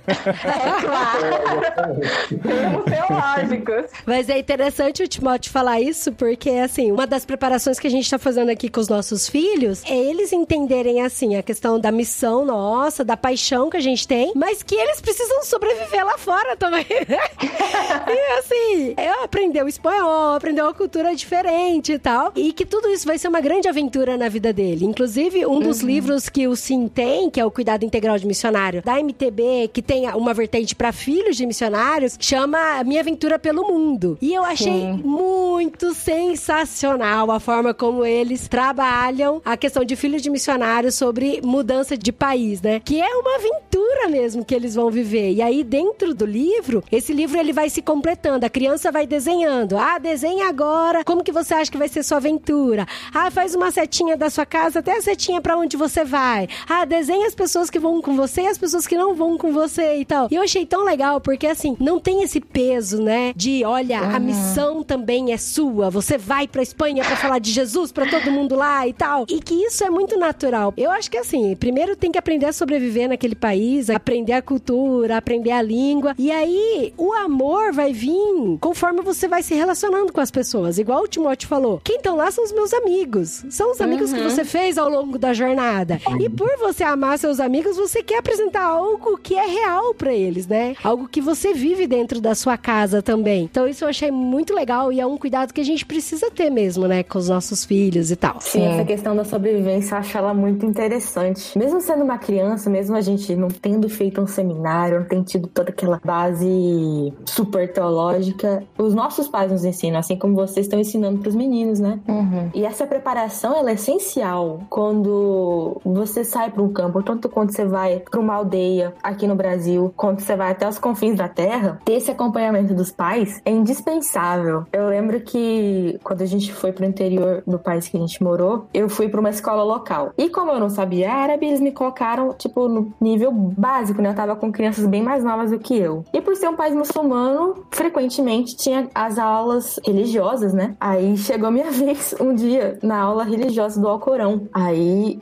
S2: claro. Termos teológicos.
S3: Mas é interessante o Timóteo falar isso, porque, assim, uma das preparações que a gente tá fazendo aqui com os nossos filhos é eles entenderem, assim, a questão da missão nossa, da paixão que a gente tem, mas que eles precisam sobreviver lá fora também. e, assim, eu aprender o espanhol, aprender uma cultura diferente e tal, e que tudo isso vai ser uma grande aventura na vida dele. Inclusive, um dos livros que o Sim tem, que é o Cuidado Integral de Missionário, da MTB, que tem uma vertente para filhos de missionários, chama Minha Aventura pelo Mundo. E eu achei
S2: Sim.
S3: muito sensacional a forma como eles trabalham a questão de filhos de missionários sobre mudança de país, né? Que é uma aventura mesmo que eles vão viver. E aí, dentro do livro, esse livro ele vai se completando. A criança vai desenhando. Ah, desenha agora. Como que você acha que vai ser sua aventura? Ah, faz uma setinha da sua casa até a setinha para onde você vai. Ah, desenha as pessoas que vão com você e as pessoas que não vão com você e tal. E eu achei tão legal porque assim, não tem esse peso, né? De, olha, a missão também é sua. Você vai pra Espanha pra falar de Jesus pra todo mundo lá e tal. E que isso é muito natural. Eu acho que assim, primeiro tem que aprender a sobreviver naquele país, aprender a cultura, aprender a língua. E aí, o amor vai vir conforme você vai se relacionando com as pessoas. Igual o Timóteo falou. Quem estão lá são os meus amigos. São os amigos que você fez ao longo da jornada. E por você amar seus amigos, você quer apresentar algo que é real pra eles, né? Algo que você vive dentro da sua casa também. Então isso eu achei muito legal e é um cuidado que a gente precisa ter mesmo, né, com os nossos filhos e tal.
S5: Sim, essa questão da sobrevivência eu acho ela muito interessante. Mesmo sendo uma criança, mesmo a gente não tendo feito um seminário, não tendo tido toda aquela base super teológica, os nossos pais nos ensinam, assim como vocês estão ensinando pros meninos, né?
S2: Uhum.
S5: E essa preparação ela é essencial quando você sai para um campo, tanto quando você vai para uma aldeia aqui no Brasil, quando você vai até os confins da terra, ter esse acompanhamento dos pais é impensável. Eu lembro que quando a gente foi pro interior do país que a gente morou, eu fui pra uma escola local. E como eu não sabia árabe, eles me colocaram, tipo, no nível básico, né? Eu tava com crianças bem mais novas do que eu. E por ser um país muçulmano, frequentemente tinha as aulas religiosas, né? Aí chegou minha vez um dia na aula religiosa do Alcorão. Aí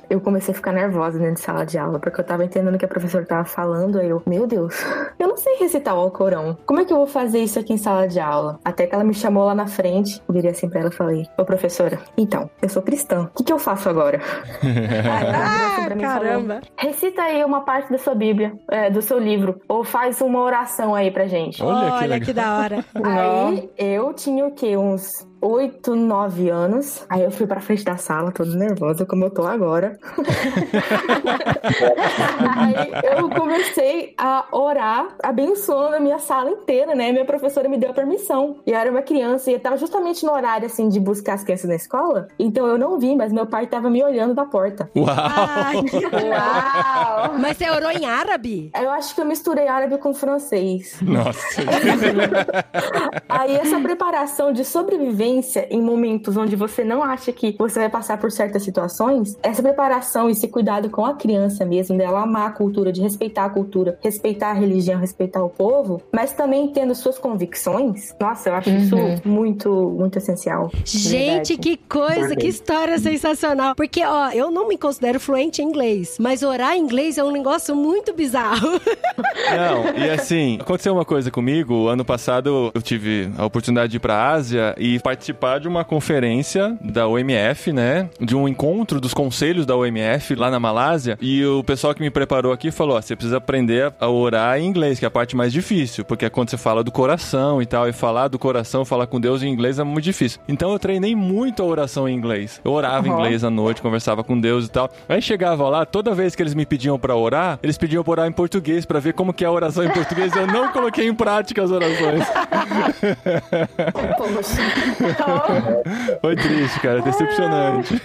S5: eu comecei a ficar nervosa dentro de sala de aula, porque eu tava entendendo o que a professora tava falando. Aí eu, meu Deus, eu não sei recitar o Alcorão. Como é que eu vou fazer isso aqui em sala de aula? Até que ela me chamou lá na frente, eu virei assim pra ela e falei: Ô professora, então, eu sou cristã, o que, que eu faço agora? aí ela assim pra mim e falou,
S3: Caramba.
S5: Recita aí uma parte da sua Bíblia, é, do seu livro, ou faz uma oração aí pra gente.
S1: Olha que
S3: Olha
S1: legal.
S3: que da hora.
S5: Aí eu tinha o quê? Uns 8, 9 anos. Aí eu fui pra frente da sala, toda nervosa, como eu tô agora. Aí eu comecei a orar, abençoando a minha sala inteira, né? Minha professora me deu a permissão. E eu era uma criança e eu tava justamente no horário, assim, de buscar as crianças na escola. Então eu não vi, mas meu pai tava me olhando da porta.
S1: Uau!
S2: Uau!
S3: Mas você orou em árabe?
S5: Eu acho que eu misturei árabe com francês.
S1: Nossa.
S5: Aí essa preparação de sobrevivência em momentos onde você não acha que você vai passar por certas situações, essa preparação e esse cuidado com a criança mesmo, dela amar a cultura, de respeitar a cultura, respeitar a religião, respeitar o povo, mas também tendo suas convicções, nossa, eu acho isso muito, muito essencial.
S3: Gente,
S2: Verdade.
S3: que coisa, que história sensacional. Porque, ó, eu não me considero fluente em inglês, mas orar em inglês é um negócio muito bizarro.
S1: Não, e assim, aconteceu uma coisa comigo. Ano passado eu tive a oportunidade de ir pra Ásia e participar de uma conferência da OMF, né? De um encontro dos conselhos da OMF lá na Malásia. E o pessoal que me preparou aqui falou: ó, você precisa aprender a orar em inglês, que é a parte mais difícil, porque é quando você fala do coração e tal, e falar do coração, falar com Deus em inglês é muito difícil. Então eu treinei muito a oração em inglês. Eu orava em
S5: Uhum.
S1: inglês à noite, conversava com Deus e tal. Aí chegava lá, toda vez que eles me pediam pra orar, eles pediam pra orar em português pra ver como que é a oração em português. Eu não coloquei em prática as orações. Foi triste, cara, decepcionante.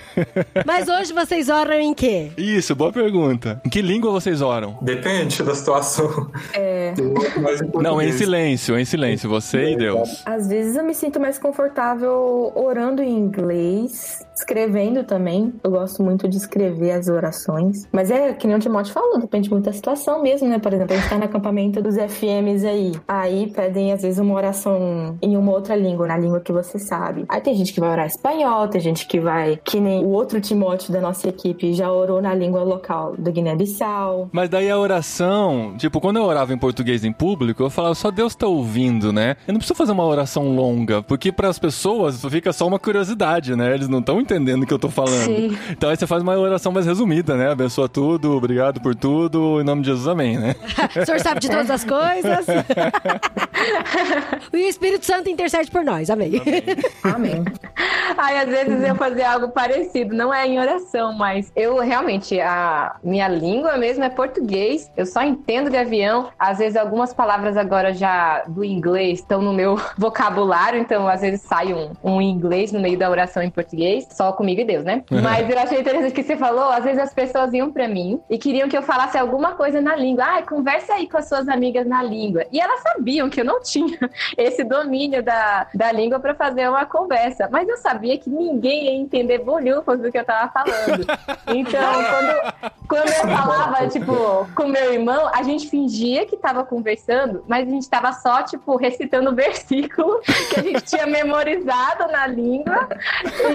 S3: mas hoje vocês oram em quê?
S1: Isso, boa pergunta. Em que língua vocês oram?
S4: Depende da situação.
S5: É,
S4: em
S1: Não, em silêncio, em silêncio, você e Deus.
S5: às vezes eu me sinto mais confortável orando em inglês, escrevendo também. Eu gosto muito de escrever as orações. Mas é que nem o Timóteo falou, depende muito da situação mesmo, né? Por exemplo, a gente tá no acampamento dos FMs aí. Aí pedem, às vezes, uma oração em uma outra língua, na língua que você sabe. Aí tem gente que vai orar espanhol, tem gente que vai, que nem o outro Timóteo da nossa equipe, já orou na língua local do Guiné-Bissau.
S1: Mas daí a oração, tipo, quando eu orava em português em público, eu falava, só Deus tá ouvindo, né? Eu não preciso fazer uma oração longa, porque para as pessoas fica só uma curiosidade, né? Eles não estão entendendo o que eu tô falando.
S2: Sim.
S1: Então aí você faz uma oração mais resumida, né? Abençoa tudo, obrigado por tudo, em nome de Jesus, amém, né?
S3: O senhor sabe de todas as coisas. e o Espírito Santo intercede por nós. Amém.
S5: Amém.
S2: Ai, às vezes eu fazia algo parecido, não é em oração, mas eu realmente, a minha língua mesmo é português, eu só entendo gavião. Às vezes algumas palavras agora já do inglês estão no meu vocabulário, então às vezes sai um, um inglês no meio da oração em português, só comigo e Deus, né? Mas eu achei interessante que você falou, às vezes as pessoas iam pra mim e queriam que eu falasse alguma coisa na língua. Ai, conversa aí com as suas amigas na língua. E elas sabiam que eu não tinha esse domínio da, da língua pra fazer uma conversa, mas eu sabia que ninguém ia entender bolhufas do que eu tava falando. Então, quando, quando eu falava, tipo, com meu irmão, a gente fingia que tava conversando, mas a gente tava só, tipo, recitando o versículo que a gente tinha memorizado na língua.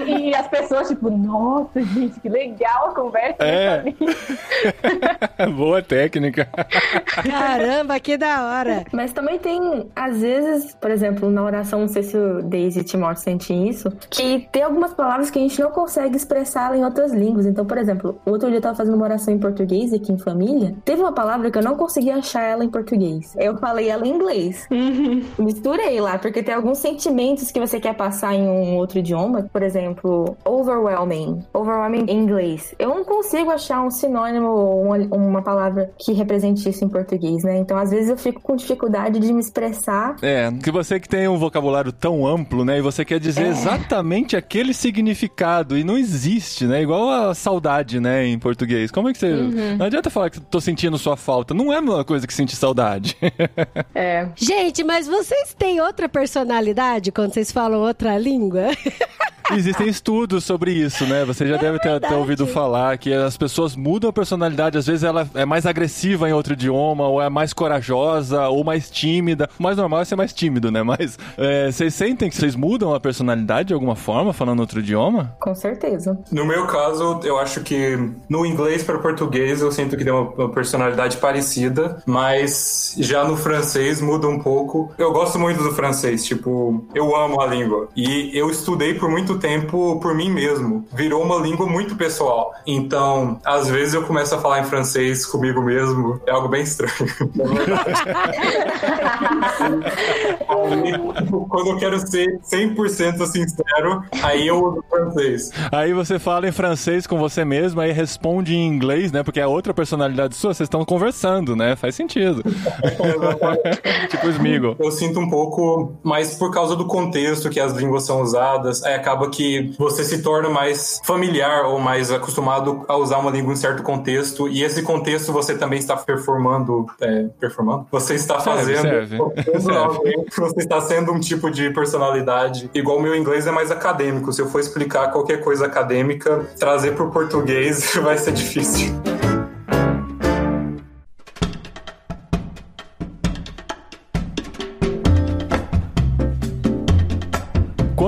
S2: E, e as pessoas, tipo, nossa, gente, que legal a conversa
S1: É. Boa técnica.
S3: Caramba, que da hora.
S5: Mas também tem, às vezes, por exemplo, na oração, não sei se o Daisy e Timóteo sentem isso, que tem algumas palavras que a gente não consegue expressar em outras línguas. Então, por exemplo, outro dia eu tava fazendo uma oração em português aqui em família, teve uma palavra que eu não conseguia achar ela em português. Eu falei ela em inglês. Misturei lá, porque tem alguns sentimentos que você quer passar em um outro idioma. Por exemplo, overwhelming. Overwhelming em inglês. Eu não consigo achar um sinônimo ou uma, uma palavra que represente isso em português, né? Então, às vezes eu fico com dificuldade de me expressar.
S1: É, que você que tem um vocabulário tão amplo, né? E você quer dizer
S5: É.
S1: exatamente aquele significado. E não existe, né? Igual a saudade, né? Em português. Como é que você.
S2: Uhum.
S1: Não adianta falar que tô sentindo sua falta. Não é a mesma coisa que sentir saudade.
S2: É.
S3: Gente, mas vocês têm outra personalidade quando vocês falam outra língua?
S1: Existem estudos sobre isso, né? Você já deve ter, ter
S3: É
S1: ouvido falar que as pessoas mudam a personalidade. Às vezes ela é mais agressiva em outro idioma, ou é mais corajosa, ou mais tímida. O mais normal é ser mais tímido, né? Mas é, vocês sentem que vocês mudam a personalidade de alguma forma falando outro idioma?
S5: Com certeza.
S4: No meu caso, eu acho que no inglês para português eu sinto que tem uma uma personalidade parecida, mas já no francês muda um pouco. Eu gosto muito do francês, tipo, eu amo a língua. E eu estudei por muito tempo por mim mesmo. Virou uma língua muito pessoal. Então, às vezes eu começo a falar em francês comigo mesmo. É algo bem estranho. Aí, quando eu quero ser 100% sincero, aí eu uso francês.
S1: Aí você fala em francês com você mesmo, aí responde em inglês, né? Porque é outra personalidade sua, vocês estão conversando, né? Faz sentido. tipo Smigo.
S4: Eu sinto um pouco, mas por causa do contexto que as línguas são usadas, aí acaba que você se torna mais familiar ou mais acostumado a usar uma língua em certo contexto, e esse contexto você também está performando. É, performando? Você está fazendo.
S1: serve. Serve.
S4: Você está sendo um tipo de personalidade. Igual o meu inglês é mais acadêmico. Se eu for explicar qualquer coisa acadêmica, trazer para o português vai ser difícil.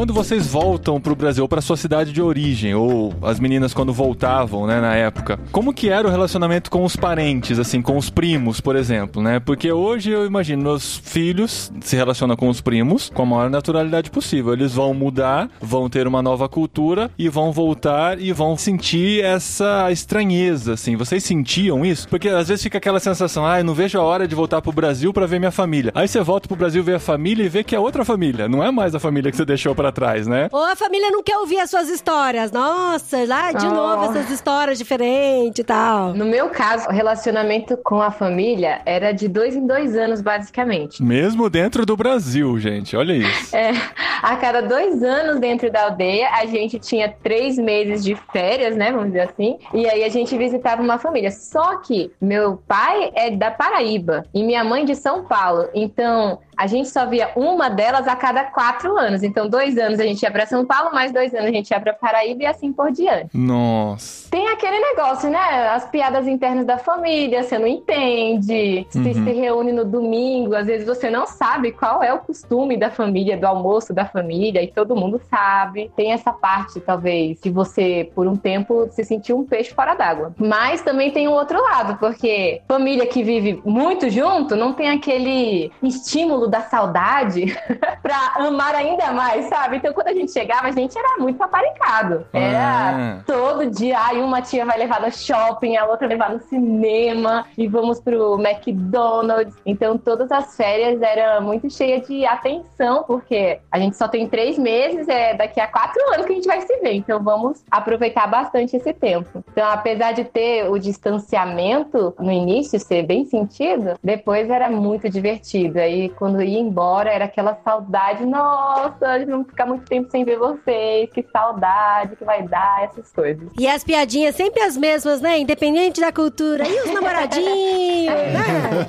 S1: Quando vocês voltam pro Brasil, pra sua cidade de origem, ou as meninas quando voltavam, né, na época, como que era o relacionamento com os parentes, assim, com os primos, por exemplo, né? Porque hoje eu imagino, meus filhos se relacionam com os primos com a maior naturalidade possível. Eles vão mudar, vão ter uma nova cultura e vão voltar e vão sentir essa estranheza, assim. Vocês sentiam isso? Porque às vezes fica aquela sensação, ah, eu não vejo a hora de voltar pro Brasil pra ver minha família. Aí você volta pro Brasil ver a família e vê que é outra família, não é mais a família que você deixou pra trás, né?
S3: Ou a família não quer ouvir as suas histórias. Nossa, lá de
S2: Oh.
S3: novo essas histórias diferentes e tal.
S2: No meu caso, o relacionamento com a família era de dois em dois anos, basicamente.
S1: Mesmo dentro do Brasil, gente, olha isso.
S2: É, a cada dois anos dentro da aldeia, a gente tinha três meses de férias, né? Vamos dizer assim. E aí a gente visitava uma família. Só que meu pai é da Paraíba e minha mãe de São Paulo. Então. A gente só via uma delas a cada quatro anos. Então, dois anos a gente ia para São Paulo, mais dois anos a gente ia para Paraíba e assim por diante.
S1: Nossa.
S2: Tem aquele negócio, né? As piadas internas da família, você não entende. Se
S1: Uhum.
S2: se reúne no domingo, às vezes você não sabe qual é o costume da família, do almoço da família, e todo mundo sabe. Tem essa parte, talvez, de você, por um tempo, se sentir um peixe fora d'água. Mas também tem um outro lado, porque família que vive muito junto não tem aquele estímulo da saudade pra amar ainda mais, sabe? Então, quando a gente chegava, a gente era muito paparicado. Era
S1: Ah.
S2: todo dia, aí uma tia vai levar no shopping, a outra levar no cinema, e vamos pro McDonald's. Então, todas as férias eram muito cheias de atenção, porque a gente só tem três meses, é daqui a quatro anos que a gente vai se ver. Então, vamos aproveitar bastante esse tempo. Então, apesar de ter o distanciamento no início ser bem sentido, depois era muito divertido. Aí, quando ia embora, era aquela saudade, nossa, vamos ficar muito tempo sem ver vocês, que saudade que vai dar, essas coisas.
S3: E as piadinhas sempre as mesmas, né? Independente da cultura. E os namoradinhos, né?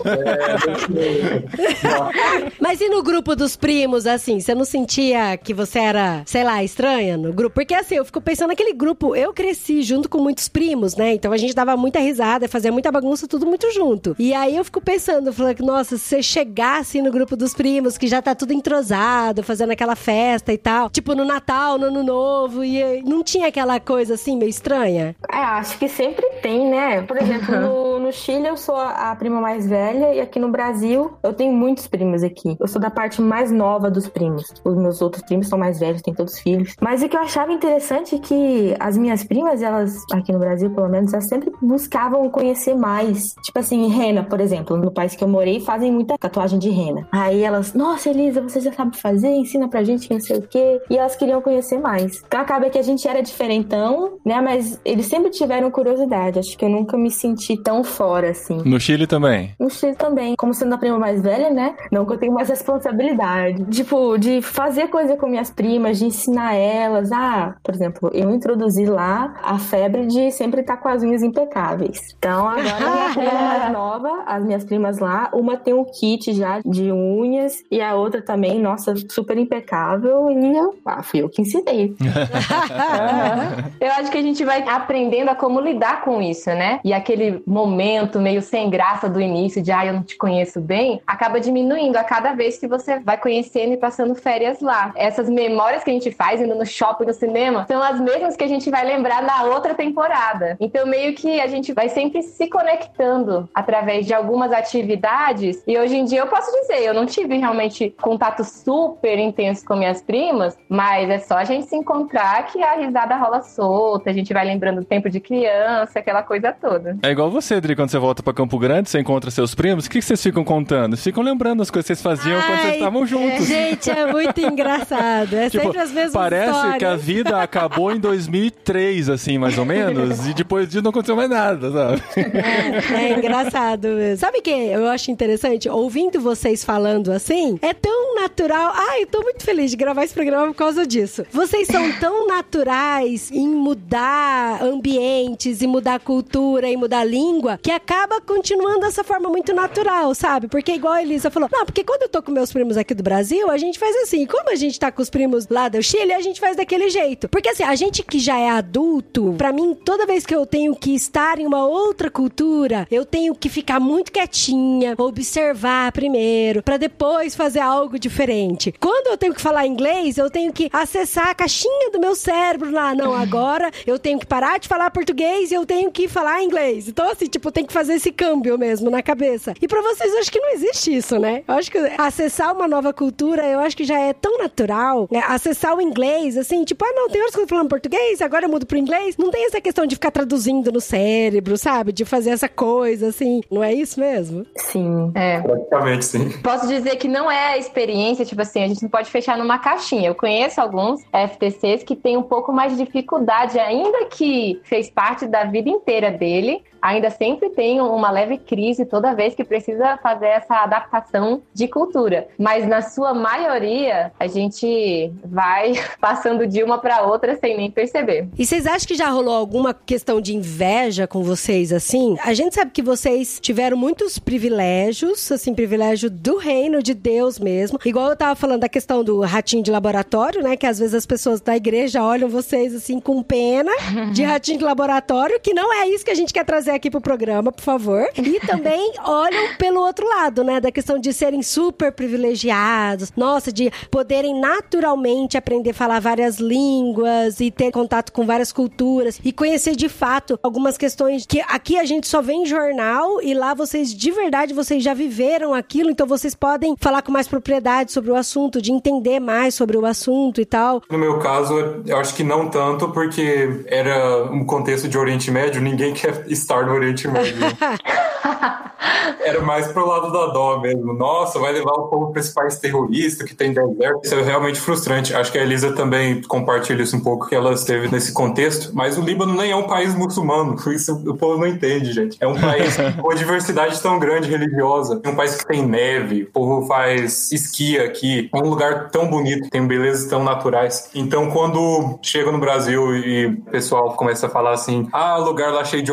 S3: Mas e no grupo dos primos, assim? Você não sentia que você era, sei lá, estranha no grupo? Porque assim, eu fico pensando naquele grupo. Eu cresci junto com muitos primos, né? Então a gente dava muita risada, fazia muita bagunça, tudo muito junto. E aí eu fico pensando, falando que, nossa, se você chegasse no grupo dos primos, que já tá tudo entrosado, fazendo aquela festa e tal. Tipo no Natal, no Ano Novo, e aí não tinha aquela coisa assim meio estranha?
S5: É, acho que sempre tem, né? Por exemplo, no, no Chile eu sou a prima mais velha e aqui no Brasil eu tenho muitos primos aqui. Eu sou da parte mais nova dos primos. Os meus outros primos são mais velhos, têm todos filhos. Mas o que eu achava interessante é que as minhas primas, elas, aqui no Brasil pelo menos, elas sempre buscavam conhecer mais. Tipo assim, rena, por exemplo, no país que eu morei, fazem muita tatuagem de rena. Aí elas, nossa, Elisa, você já sabe fazer? Ensina pra gente, não sei o quê. E elas queriam conhecer mais. Então acaba que a gente era diferentão, né? Mas eles sempre tiveram curiosidade. Acho que eu nunca me senti tão fora, assim.
S1: No Chile também?
S5: No Chile também. Como sendo a prima mais velha, né? Não que eu tenho mais responsabilidade. Tipo, de fazer coisa com minhas primas, de ensinar elas. Ah, por exemplo, eu introduzi lá a febre de sempre estar com as unhas impecáveis. Então, agora minha prima mais nova, as minhas primas lá, uma tem um kit já de unhas e a outra também, nossa, super impecável. E eu, ah, fui eu que ensinei.
S2: Eu acho que a gente vai aprendendo a como lidar com isso, né? E aquele momento meio sem graça do início, de ah, eu não te conheço bem, acaba diminuindo a cada vez que você vai conhecendo e passando férias lá. Essas memórias que a gente faz indo no shopping, no cinema, são as mesmas que a gente vai lembrar na outra temporada. Então, meio que a gente vai sempre se conectando através de algumas atividades. E hoje em dia eu posso dizer, eu não tive realmente contato super intenso com minhas primas, mas é só a gente se encontrar que a risada rola solta, a gente vai lembrando do tempo de criança, aquela coisa toda.
S1: É igual você, Adri, quando você volta pra Campo Grande, você encontra seus primos, o que, que vocês ficam contando? Ficam lembrando as coisas que vocês faziam quando vocês
S3: Ai,
S1: estavam juntos.
S3: Gente, é muito engraçado. É
S1: Tipo,
S3: sempre as mesmas
S1: parece
S3: histórias.
S1: que a vida acabou em 2003, assim, mais ou menos, e depois disso não aconteceu mais nada, sabe?
S3: É, é engraçado mesmo. Sabe o que eu acho interessante? Ouvindo vocês falando assim, é tão natural. Ai, eu tô muito feliz de gravar esse programa por causa disso. Vocês são tão naturais em mudar ambientes, e mudar cultura, e mudar língua, que acaba continuando dessa forma muito natural, sabe? Porque igual a Elisa falou, não, porque quando eu tô com meus primos aqui do Brasil, a gente faz assim. E como a gente tá com os primos lá do Chile, a gente faz daquele jeito. Porque assim, a gente que já é adulto, pra mim, toda vez que eu tenho que estar em uma outra cultura, eu tenho que ficar muito quietinha, observar primeiro, pra depois fazer algo diferente. Quando eu tenho que falar inglês, eu tenho que acessar a caixinha do meu cérebro lá. Não, agora eu tenho que parar de falar português e eu tenho que falar inglês. Então, assim, tipo, tem que fazer esse câmbio mesmo na cabeça. E pra vocês, eu acho que não existe isso, né? Eu acho que acessar uma nova cultura, eu acho que já é tão natural. né? Acessar o inglês, assim, tipo, ah, não, tem horas que eu tô falando português, agora eu mudo pro inglês. Não tem essa questão de ficar traduzindo no cérebro, sabe? De fazer essa coisa, assim. Não é isso mesmo?
S5: Sim.
S2: É.
S4: Praticamente, sim.
S2: Posso dizer que não é a experiência, tipo assim, a gente não pode fechar numa caixinha. Eu conheço alguns FTCs que têm um pouco mais de dificuldade, ainda que fez parte da vida inteira dele, ainda sempre tem uma leve crise toda vez que precisa fazer essa adaptação de cultura. Mas na sua maioria, a gente vai passando de uma para outra sem nem perceber.
S3: E vocês acham que já rolou alguma questão de inveja com vocês, assim? A gente sabe que vocês tiveram muitos privilégios, assim, privilégio do reino de Deus mesmo. Igual eu tava falando da questão do ratinho de laboratório, né? Que às vezes as pessoas da igreja olham vocês, assim, com pena de ratinho de laboratório, que não é isso que a gente quer trazer aqui pro programa, por favor. E também olham pelo outro lado, né? Da questão de serem super privilegiados, nossa, de poderem naturalmente aprender a falar várias línguas e ter contato com várias culturas e conhecer de fato algumas questões que aqui a gente só vê em jornal e lá vocês, de verdade, vocês já viveram aquilo, então vocês podem falar com mais propriedade sobre o assunto, de entender mais sobre o assunto e tal.
S4: No meu caso, eu acho que não tanto, porque era um contexto de Oriente Médio, ninguém quer estar no Oriente Médio. Era mais pro lado da dó mesmo. Nossa, vai levar o povo pra esse país terrorista que tem deserto. Isso é realmente frustrante. Acho que a Elisa também compartilha isso um pouco, que ela esteve nesse contexto. Mas o Líbano nem é um país muçulmano. Isso o povo não entende, gente. É um país com uma diversidade tão grande religiosa. É um país que tem neve, o povo faz esqui aqui. É um lugar tão bonito, tem belezas tão naturais. Então, quando chega no Brasil e o pessoal começa a falar assim: ah, lugar lá cheio de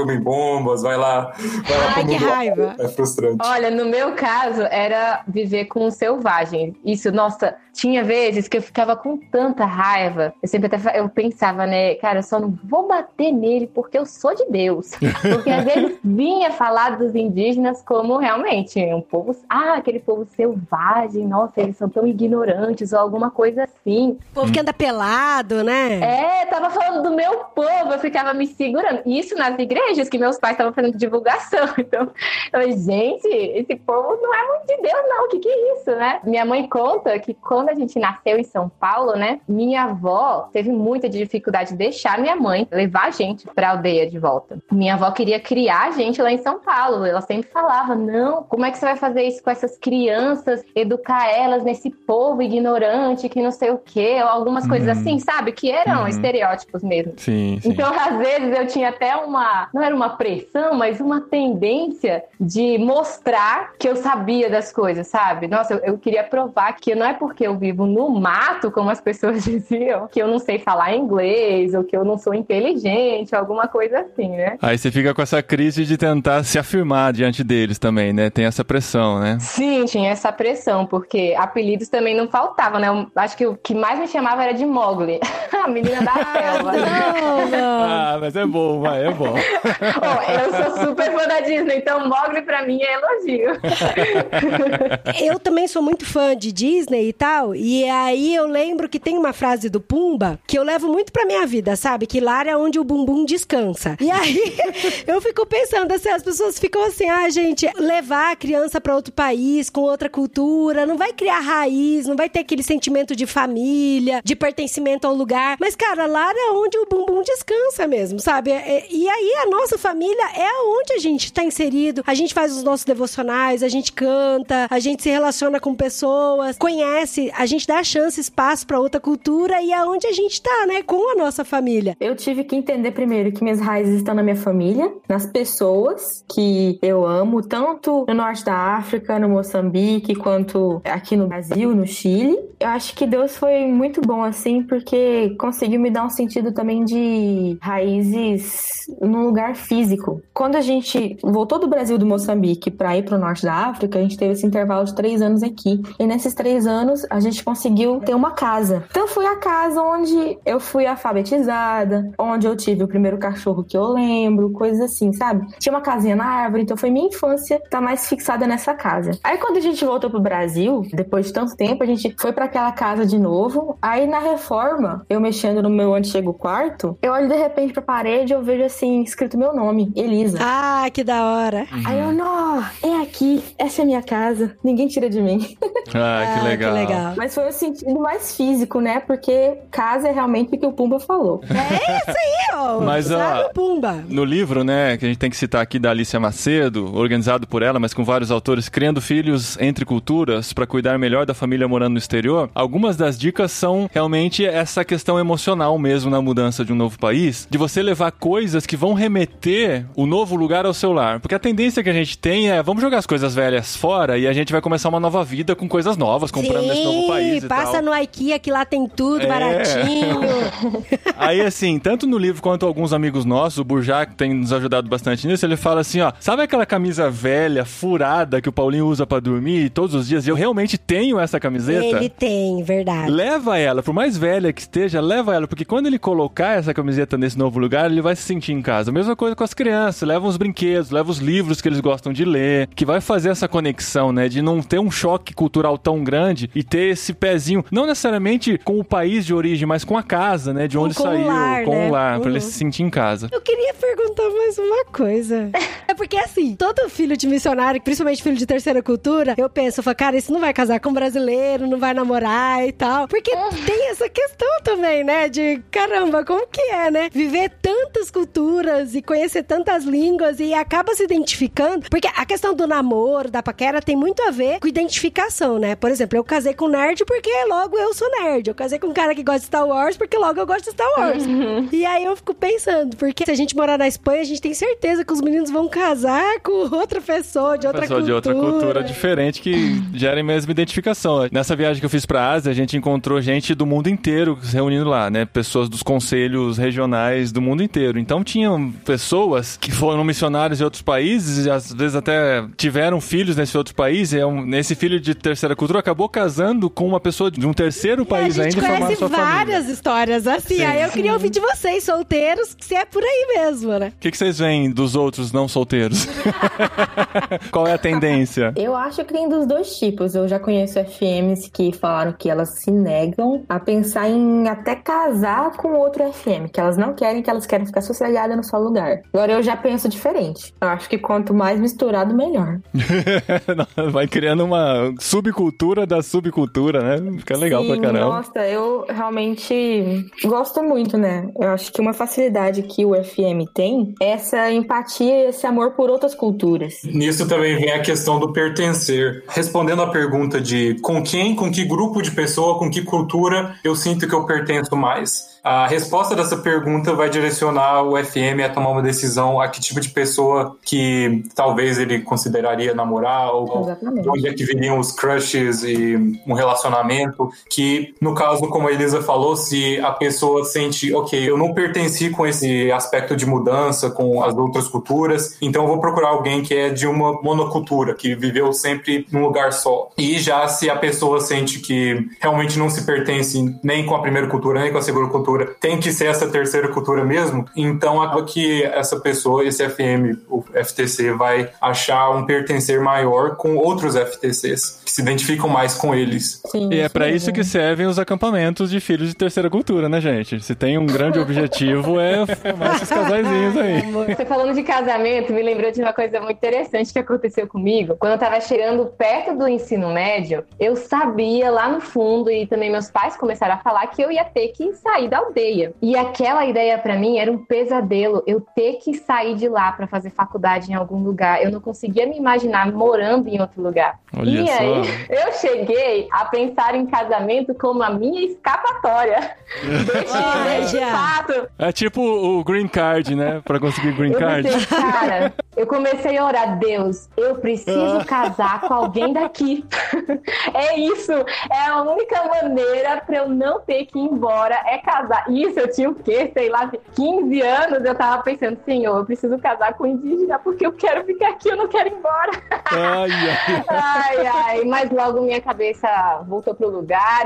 S4: homem-bombas, vai lá. Vai lá
S3: Ai, que
S4: mundo."
S3: raiva.
S4: É frustrante.
S2: Olha, no meu caso, era viver com um selvagem. Isso, nossa, tinha vezes que eu ficava com tanta raiva. Eu sempre até eu pensava, né, cara, eu só não vou bater nele porque eu sou de Deus. Porque às vezes vinha falar dos indígenas como realmente um povo, ah, aquele povo selvagem, nossa, eles são tão ignorantes ou alguma coisa assim.
S3: O povo que anda pelado, né?
S2: É, tava falando do meu povo, eu ficava me segurando. Isso nas igrejas que meus pais estavam fazendo divulgação. Então, eu falei, gente, esse povo não é muito de Deus, não. O que, que é isso, né? Minha mãe conta que quando a gente nasceu em São Paulo, né? Minha avó teve muita dificuldade de deixar minha mãe levar a gente pra aldeia de volta. Minha avó queria criar a gente lá em São Paulo. Ela sempre falava: não, como é que você vai fazer isso com essas crianças? Educar elas nesse povo ignorante que não sei o quê, ou algumas coisas
S1: Uhum.
S2: assim, sabe? Que eram
S1: Uhum.
S2: estereótipos mesmo.
S1: Sim, sim.
S2: Então, às vezes, eu tinha até uma. Não era uma aversão, mas uma tendência de mostrar que eu sabia das coisas, sabe? Nossa, eu, eu queria provar que não é porque eu vivo no mato, como as pessoas diziam, que eu não sei falar inglês ou que eu não sou inteligente, alguma coisa assim, né?
S1: Aí você fica com essa crise de tentar se afirmar diante deles também, né? Tem essa pressão, né?
S2: Sim, tinha essa pressão, porque apelidos também não faltavam, né? Eu acho que o que mais me chamava era de Mogli, a menina da selva.
S3: Não, não.
S1: Ah, mas é bom, vai, é bom.
S2: Ó, eu sou super fã da Disney, então Mogli pra mim é elogio.
S3: Eu também sou muito fã de Disney e tal, e aí eu lembro que tem uma frase do Pumba que eu levo muito pra minha vida, sabe? Que lá é onde o bumbum descansa. E aí eu fico pensando assim, as pessoas ficam assim, ah, gente, levar a criança pra outro país, com outra cultura, não vai criar raiz, não vai ter aquele sentimento de família, de pertencimento ao lugar. Mas, cara, lá é onde o bumbum descansa mesmo, sabe? E aí a nossa família é onde a gente tá inserido, a gente faz os nossos devocionais, a gente canta, a gente se relaciona com pessoas, conhece, a gente dá chance, espaço pra outra cultura e é onde a gente tá, né? Com a nossa família.
S5: Eu tive que entender primeiro que minhas raízes estão na minha família, nas pessoas que eu amo, tanto no norte da África, no Moçambique, quanto aqui no Brasil, no Chile. Eu acho que Deus foi muito bom assim, porque conseguiu me dar um sentido também de raízes num lugar físico. Quando a gente voltou do Brasil do Moçambique para ir para o norte da África, a gente teve esse intervalo de três anos aqui. E nesses três anos a gente conseguiu ter uma casa. Então foi a casa onde eu fui alfabetizada, onde eu tive o primeiro cachorro que eu lembro, coisas assim, sabe? Tinha uma casinha na árvore, então foi minha infância tá mais fixada nessa casa. Aí quando a gente voltou pro Brasil, depois de tanto tempo, a gente foi para aquela casa de novo. Aí na reforma, eu mexendo no meu antigo quarto, eu olho de repente pra parede e eu vejo assim escrito meu nome, Elisa.
S3: Ah, que da hora.
S5: Aí eu, não, é aqui, essa é minha casa, ninguém tira de mim.
S1: Ah, que legal.
S3: Que legal.
S5: Mas foi o sentido mais físico, né? Porque casa é realmente o que o Pumba falou.
S3: É isso aí, ó.
S1: Mas, ó,
S3: Pumba.
S1: No livro, né, que a gente tem que citar aqui da Alicia Macedo, organizado por ela, mas com vários autores, Criando Filhos Entre Culturas para cuidar melhor da família morando no exterior, algumas das dicas são realmente essa questão emocional mesmo na mudança de um novo país, de você levar coisas que vão remeter o novo lugar ao seu lar. Porque a tendência que a gente tem é, vamos jogar as coisas velhas fora e a gente vai começar uma nova vida com coisas novas, comprando nesse novo país e
S3: passa no IKEA que lá tem tudo
S1: É.
S3: baratinho.
S1: Aí, assim, tanto no livro quanto alguns amigos nossos, o Burjac tem nos ajudado bastante nisso, ele fala assim, ó, sabe aquela camisa velha, furada, que o Paulinho usa pra dormir todos os dias? E eu realmente tenho essa camiseta?
S3: Ele tem, verdade.
S1: Leva ela, por mais velha que esteja, leva ela, porque quando ele colocar essa camiseta nesse novo lugar, ele vai se sentir em casa. Mesma coisa com as crianças, leva os brinquedos, leva os livros que eles gostam de ler, que vai fazer essa conexão, né, de não ter um choque cultural tão grande e ter esse pezinho, não necessariamente com o país de origem, mas com a casa, né, de onde
S3: Com
S1: saiu,
S3: lar,
S1: com
S3: né?
S1: o lar, pra ele
S3: Uhum.
S1: se sentir em casa.
S3: Eu queria perguntar mais uma coisa. É porque, assim, todo filho de missionário, principalmente filho de terceira cultura, eu penso, eu falo, cara, esse não vai casar com um brasileiro, não vai namorar e tal. Porque tem essa questão também, né? De caramba, como que é, né? Viver tantas culturas e conhecer tantas línguas e acaba se identificando. Porque a questão do namoro, da paquera, tem muito a ver com identificação, né? Por exemplo, eu casei com nerd porque logo eu sou nerd. Eu casei com um cara que gosta de Star Wars porque logo eu gosto de Star Wars. E aí eu fico pensando, porque se a gente morar na Espanha, a gente tem certeza que os meninos vão casar com outra pessoa de outra
S1: Pessoa
S3: cultura.
S1: de outra cultura diferente que gera a mesma identificação. Nessa viagem que eu fiz pra Ásia, a gente encontrou gente do mundo inteiro se reunindo lá, né? Pessoas dos conselhos regionais do mundo inteiro. Então tinham pessoas que foram missionários em outros países e às vezes até tiveram filhos nesse outro país. E é um- nesse filho de terceira cultura acabou casando com uma pessoa de um terceiro país
S3: e a gente
S1: ainda e formaram
S3: conhece
S1: sua família.
S3: várias histórias assim.
S1: Sim.
S3: Aí eu queria ouvir de vocês, solteiros, se é por aí mesmo, né?
S1: O que, que vocês veem dos outros não solteiros? Qual é a tendência?
S5: Eu acho que tem dos dois tipos. Eu já conheço FMs que falaram que elas se negam a pensar em até casar com outro FM, que elas não querem, que elas querem ficar sossegadas no seu lugar. Agora eu já penso diferente. Eu acho que quanto mais misturado, melhor.
S1: Vai criando uma subcultura da subcultura, né? Fica legal
S5: Sim,
S1: pra caramba.
S5: Nossa, eu realmente gosto muito, né? Eu acho que uma facilidade que o FM tem é essa empatia e esse amor por outras culturas.
S4: Nisso também vem a questão do pertencer. Respondendo a pergunta de com quem, com que grupo de pessoa, com que cultura eu sinto que eu pertenço mais. A resposta dessa pergunta vai direcionar o FM a tomar uma decisão a que tipo de pessoa que talvez ele consideraria namorar, ou
S5: Exatamente.
S4: onde é que viriam os crushes e um relacionamento, que no caso, como a Elisa falou, se a pessoa sente, ok, eu não pertenci com esse aspecto de mudança com as outras culturas, então eu vou procurar alguém que é de uma monocultura, que viveu sempre num lugar só. E já se a pessoa sente que realmente não se pertence nem com a primeira cultura, nem com a segunda cultura, tem que ser essa terceira cultura mesmo, então acaba que essa pessoa, esse FM, o FTC, vai achar um pertencer maior com outros FTCs, que se identificam mais com eles.
S5: Sim,
S1: E é pra
S5: mesmo.
S1: isso que servem os acampamentos de filhos de terceira cultura, né, gente? Se tem um grande objetivo é formar esses casaizinhos aí.
S2: Você falando de casamento, me lembrou de uma coisa muito interessante que aconteceu comigo. Quando eu tava chegando perto do ensino médio, eu sabia lá no fundo, e também meus pais começaram a falar que eu ia ter que sair da aldeia. E aquela ideia pra mim era um pesadelo, eu ter que sair de lá pra fazer faculdade em algum lugar. Eu não conseguia me imaginar morando em outro lugar.
S1: Olha
S2: e
S1: só.
S2: aí, eu cheguei a pensar em casamento como a minha escapatória. Deste, deste fato.
S1: É tipo o green card, né? Pra conseguir green
S2: Eu
S1: card.
S2: pensei, cara, eu comecei a orar, Deus, eu preciso casar com alguém daqui. é isso, é a única maneira pra eu não ter que ir embora, é casar. Isso, eu tinha o quê? Sei lá, 15 anos, eu tava pensando, senhor, eu preciso casar com indígena porque eu quero ficar aqui, eu não quero ir embora.
S1: Ai, ai.
S2: Ai, ai, mas logo minha cabeça voltou pro lugar.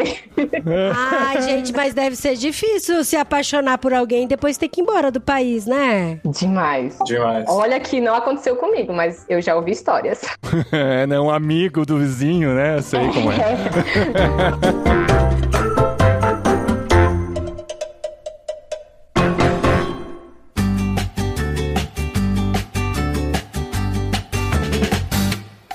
S3: Ai, gente, mas deve ser difícil se apaixonar por alguém e depois ter que ir embora do país, né?
S2: Demais.
S4: Demais.
S2: Olha que não aconteceu comigo, mas eu já ouvi histórias.
S1: É, né? Um amigo do vizinho, né? Eu sei como é.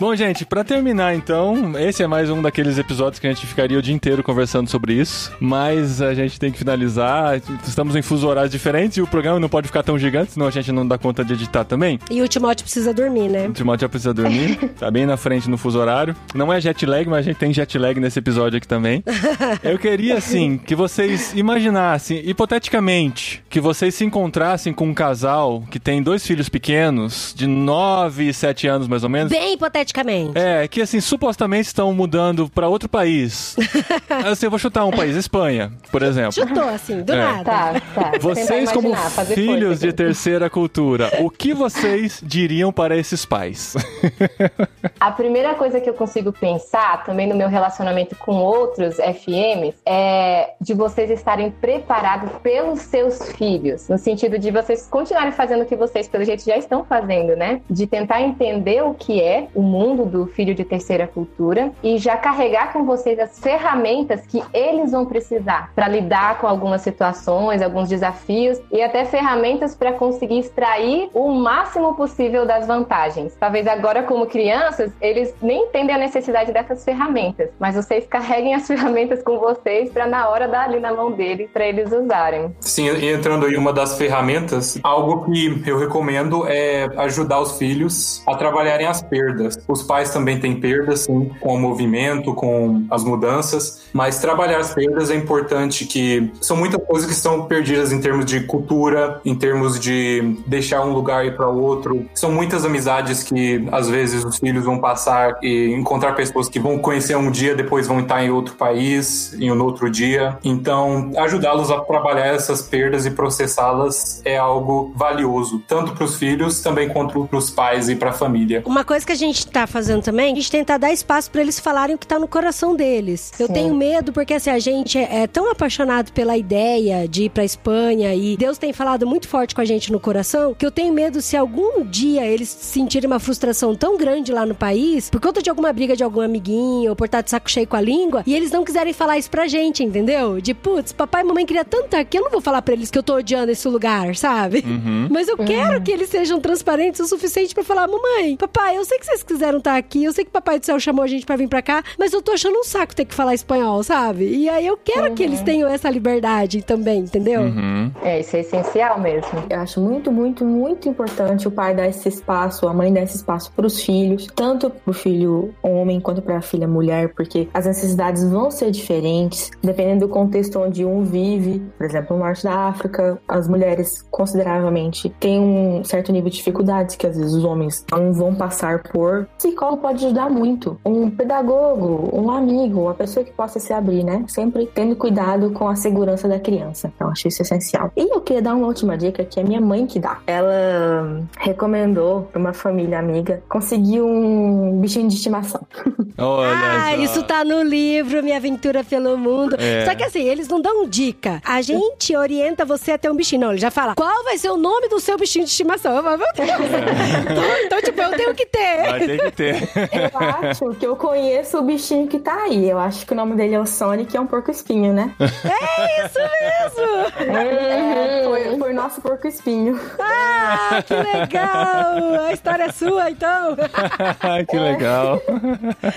S1: Bom, gente, pra terminar então, esse é mais um daqueles episódios que a gente ficaria o dia inteiro conversando sobre isso, mas a gente tem que finalizar. Estamos em fuso horários diferentes e o programa não pode ficar tão gigante, senão a gente não dá conta de editar também.
S3: E o Timóteo precisa dormir, né?
S1: O Timóteo já precisa dormir, tá bem na frente no fuso horário. Não é jet lag, mas a gente tem jet lag nesse episódio aqui também. Eu queria, assim, que vocês imaginassem, hipoteticamente, que vocês se encontrassem com um casal que tem dois filhos pequenos, de 9 e 7 anos mais ou menos.
S3: Bem hipoteticamente.
S1: É, que assim, supostamente estão mudando pra outro país. assim, eu vou chutar um país, Espanha, por exemplo.
S3: Chutou, assim, do
S1: É.
S3: nada.
S2: Tá, tá.
S1: Vocês,
S2: Tentar
S1: como filhos
S2: força
S1: de terceira cultura, o que vocês diriam para esses pais?
S2: A primeira coisa que eu consigo pensar, também no meu relacionamento com outros FMs, é de vocês estarem preparados pelos seus filhos. No sentido de vocês continuarem fazendo o que vocês, pelo jeito, já estão fazendo, né? De tentar entender o que é o mundo do filho de terceira cultura e já carregar com vocês as ferramentas que eles vão precisar para lidar com algumas situações, alguns desafios e até ferramentas para conseguir extrair o máximo possível das vantagens. Talvez agora, como crianças, eles nem entendem a necessidade dessas ferramentas, mas vocês carreguem as ferramentas com vocês para na hora dar ali na mão deles para eles usarem.
S4: Sim, entrando aí uma das ferramentas, algo que eu recomendo é ajudar os filhos a trabalharem as perdas. Os pais também têm perdas, sim, com o movimento, com as mudanças, mas trabalhar as perdas é importante que são muitas coisas que estão perdidas em termos de cultura, em termos de deixar um lugar e para outro. São muitas amizades que às vezes os filhos vão passar e encontrar pessoas que vão conhecer um dia, depois vão estar em outro país, em um outro dia. Então, ajudá-los a trabalhar essas perdas e processá-las é algo valioso, tanto para os filhos também quanto para os pais e para a família.
S3: Uma coisa que a gente tá fazendo também, a gente tentar dar espaço pra eles falarem o que tá no coração deles. Eu
S2: Sim.
S3: tenho medo porque assim, a gente é, é tão apaixonado pela ideia de ir pra Espanha e Deus tem falado muito forte com a gente no coração, que eu tenho medo se algum dia eles sentirem uma frustração tão grande lá no país, por conta de alguma briga de algum amiguinho, ou por estar de saco cheio com a língua, e eles não quiserem falar isso pra gente, entendeu? De putz, papai e mamãe queria tanto estar aqui, eu não vou falar pra eles que eu tô odiando esse lugar, sabe?
S1: Uhum.
S3: Mas eu quero que eles sejam transparentes o suficiente pra falar: mamãe, papai, eu sei que vocês quiseram quiseram estar aqui, eu sei que o Papai do Céu chamou a gente pra vir pra cá, mas eu tô achando um saco ter que falar espanhol, sabe? E aí eu quero que eles tenham essa liberdade também, entendeu?
S1: Uhum.
S2: É, isso é essencial mesmo.
S5: Eu acho muito, muito, muito importante o pai dar esse espaço, a mãe dar esse espaço para os filhos, tanto para o filho homem quanto para a filha mulher, porque as necessidades vão ser diferentes, dependendo do contexto onde um vive. Por exemplo, no norte da África, as mulheres consideravelmente têm um certo nível de dificuldades que às vezes os homens não vão passar por. Psicólogo pode ajudar muito. Um pedagogo, um amigo, uma pessoa que possa se abrir, né? Sempre tendo cuidado com a segurança da criança. Então, acho isso essencial. E eu queria dar uma última dica que é minha mãe que dá. Ela recomendou para uma família amiga conseguir um bichinho de estimação.
S1: Olha
S3: Ah,
S1: só.
S3: isso tá no livro Minha Aventura pelo Mundo.
S1: É.
S3: Só que assim, eles não dão dica. A gente orienta você a ter um bichinho. Não, ele já fala qual vai ser o nome do seu bichinho de estimação. Eu falo, meu Deus. então, então, tipo, eu tenho que ter.
S1: Vai ter que ter.
S5: Eu acho que eu conheço o bichinho que tá aí. Eu acho que o nome dele é o Sonic, é um porco espinho, né?
S3: É isso mesmo.
S5: É, foi, foi nosso porco espinho.
S3: Ah, que legal. A história é sua, então.
S1: que legal.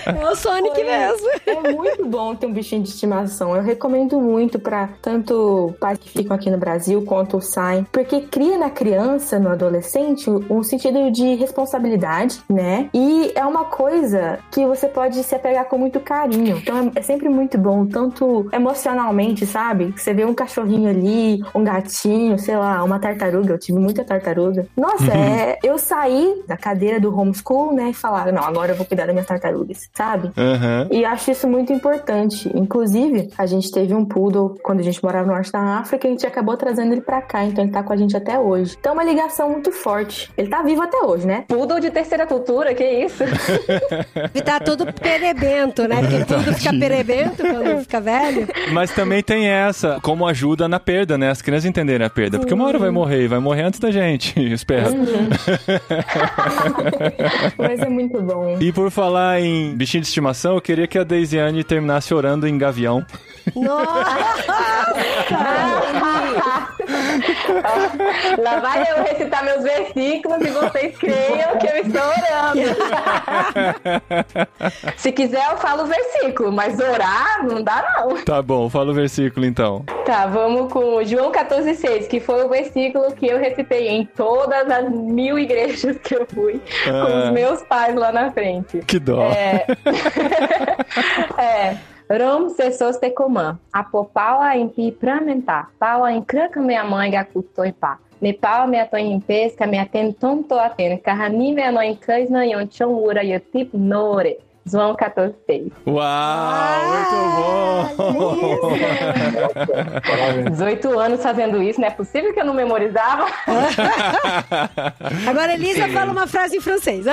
S3: É o Sonic mesmo.
S5: É muito bom ter um bichinho de estimação. Eu recomendo muito pra tanto pais que ficam aqui no Brasil quanto saem, porque cria na criança, no adolescente, um sentido de responsabilidade, né? E é uma coisa que você pode se apegar com muito carinho. Então é sempre muito bom, tanto emocionalmente, sabe? Você vê um cachorrinho ali, um gatinho, sei lá, uma tartaruga. Eu tive muita tartaruga. Nossa, é. Eu saí da cadeira do homeschool, né? E falar, não, agora eu vou cuidar das minhas tartarugas, sabe?
S1: Aham.
S5: E acho isso muito importante. Inclusive, a gente teve um poodle quando a gente morava no norte da África e a gente acabou trazendo ele pra cá, então ele tá com a gente até hoje. Então é uma ligação muito forte. Ele tá vivo até hoje, né?
S2: Poodle de terceira cultura, que isso?
S3: E tá todo perebento, né? Porque tudo fica perebento quando fica velho.
S1: Mas também tem essa, como ajuda na perda, né? As crianças entenderem a perda. Porque uma hora vai morrer, e vai morrer antes da gente, espero.
S5: Mas é muito bom.
S1: E por falar em bichinho de estimação, eu queria que a Deisiane terminasse orando em gavião.
S2: Lá vai eu recitar meus versículos e vocês creiam que eu estou orando. Se quiser, eu falo o versículo, mas orar não dá, não.
S1: Tá bom, fala o versículo então.
S2: Tá, vamos com João 14,6, que foi o versículo que eu recitei em todas as mil igrejas que eu fui com
S1: Ah.
S2: os meus pais lá na frente.
S1: Que dó.
S2: É. é. Rom sesos te comã. Apo paua em pi pramentar. Paua em cranca minha mãe gacuto em pá. Me pau me ato em pesca, me aten tom to aten. Carrani me ano em cães na yon chão ura e tipo nore. João 14,6.
S1: Uau, muito bom!
S2: 18 anos fazendo isso, não é possível que eu não memorizava.
S3: Agora, Elisa fala uma frase em francês.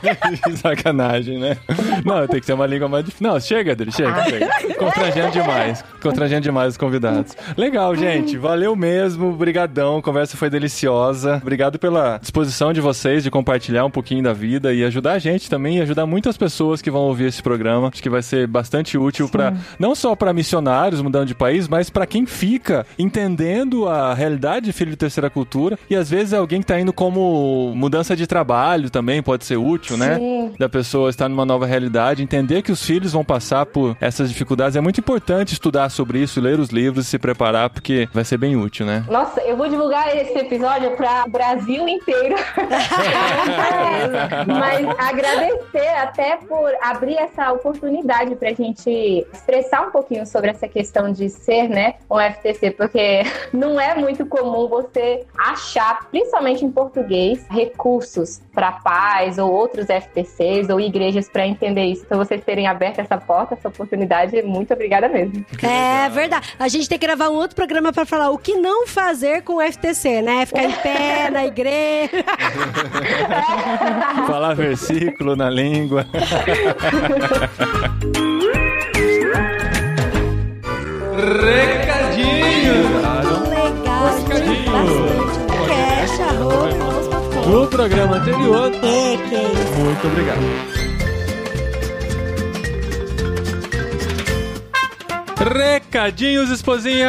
S1: Sacanagem, né? Não, tem que ser uma língua mais difícil. Não, chega, Adri, chega, chega. Constrangendo demais. Constrangendo demais os convidados. Legal, gente. Valeu mesmo. Brigadão. A conversa foi deliciosa. Obrigado pela disposição de vocês de compartilhar um pouquinho da vida e ajudar a gente também e ajudar muitas pessoas que vão ouvir esse programa. Acho que vai ser bastante útil para não só para missionários mudando de país, mas para quem fica entendendo a realidade de filho de terceira cultura e às vezes é alguém que tá indo como mudança de trabalho também pode ser útil, né?
S2: Sim.
S1: da pessoa estar numa nova realidade, entender que os filhos vão passar por essas dificuldades. É muito importante estudar sobre isso, ler os livros e se preparar, porque vai ser bem útil, né?
S2: Nossa, eu vou divulgar esse episódio para Brasil inteiro. Mas agradecer até por abrir essa oportunidade para a gente expressar um pouquinho sobre essa questão de ser, né, um FTC, porque não é muito comum você achar, principalmente em português, recursos para pais ou outros FTCs ou igrejas para entender isso. Então, vocês terem aberto essa porta, essa oportunidade, muito obrigada mesmo.
S3: É verdade. A gente tem que gravar um outro programa pra falar o que não fazer com o FTC, né? Ficar em pé na igreja.
S1: Falar versículo na língua. Recadinho!
S3: Legal. Cash, arroba,
S1: No programa anterior.
S3: É, que é isso.
S1: Muito obrigado. Recadinhos, esposinha!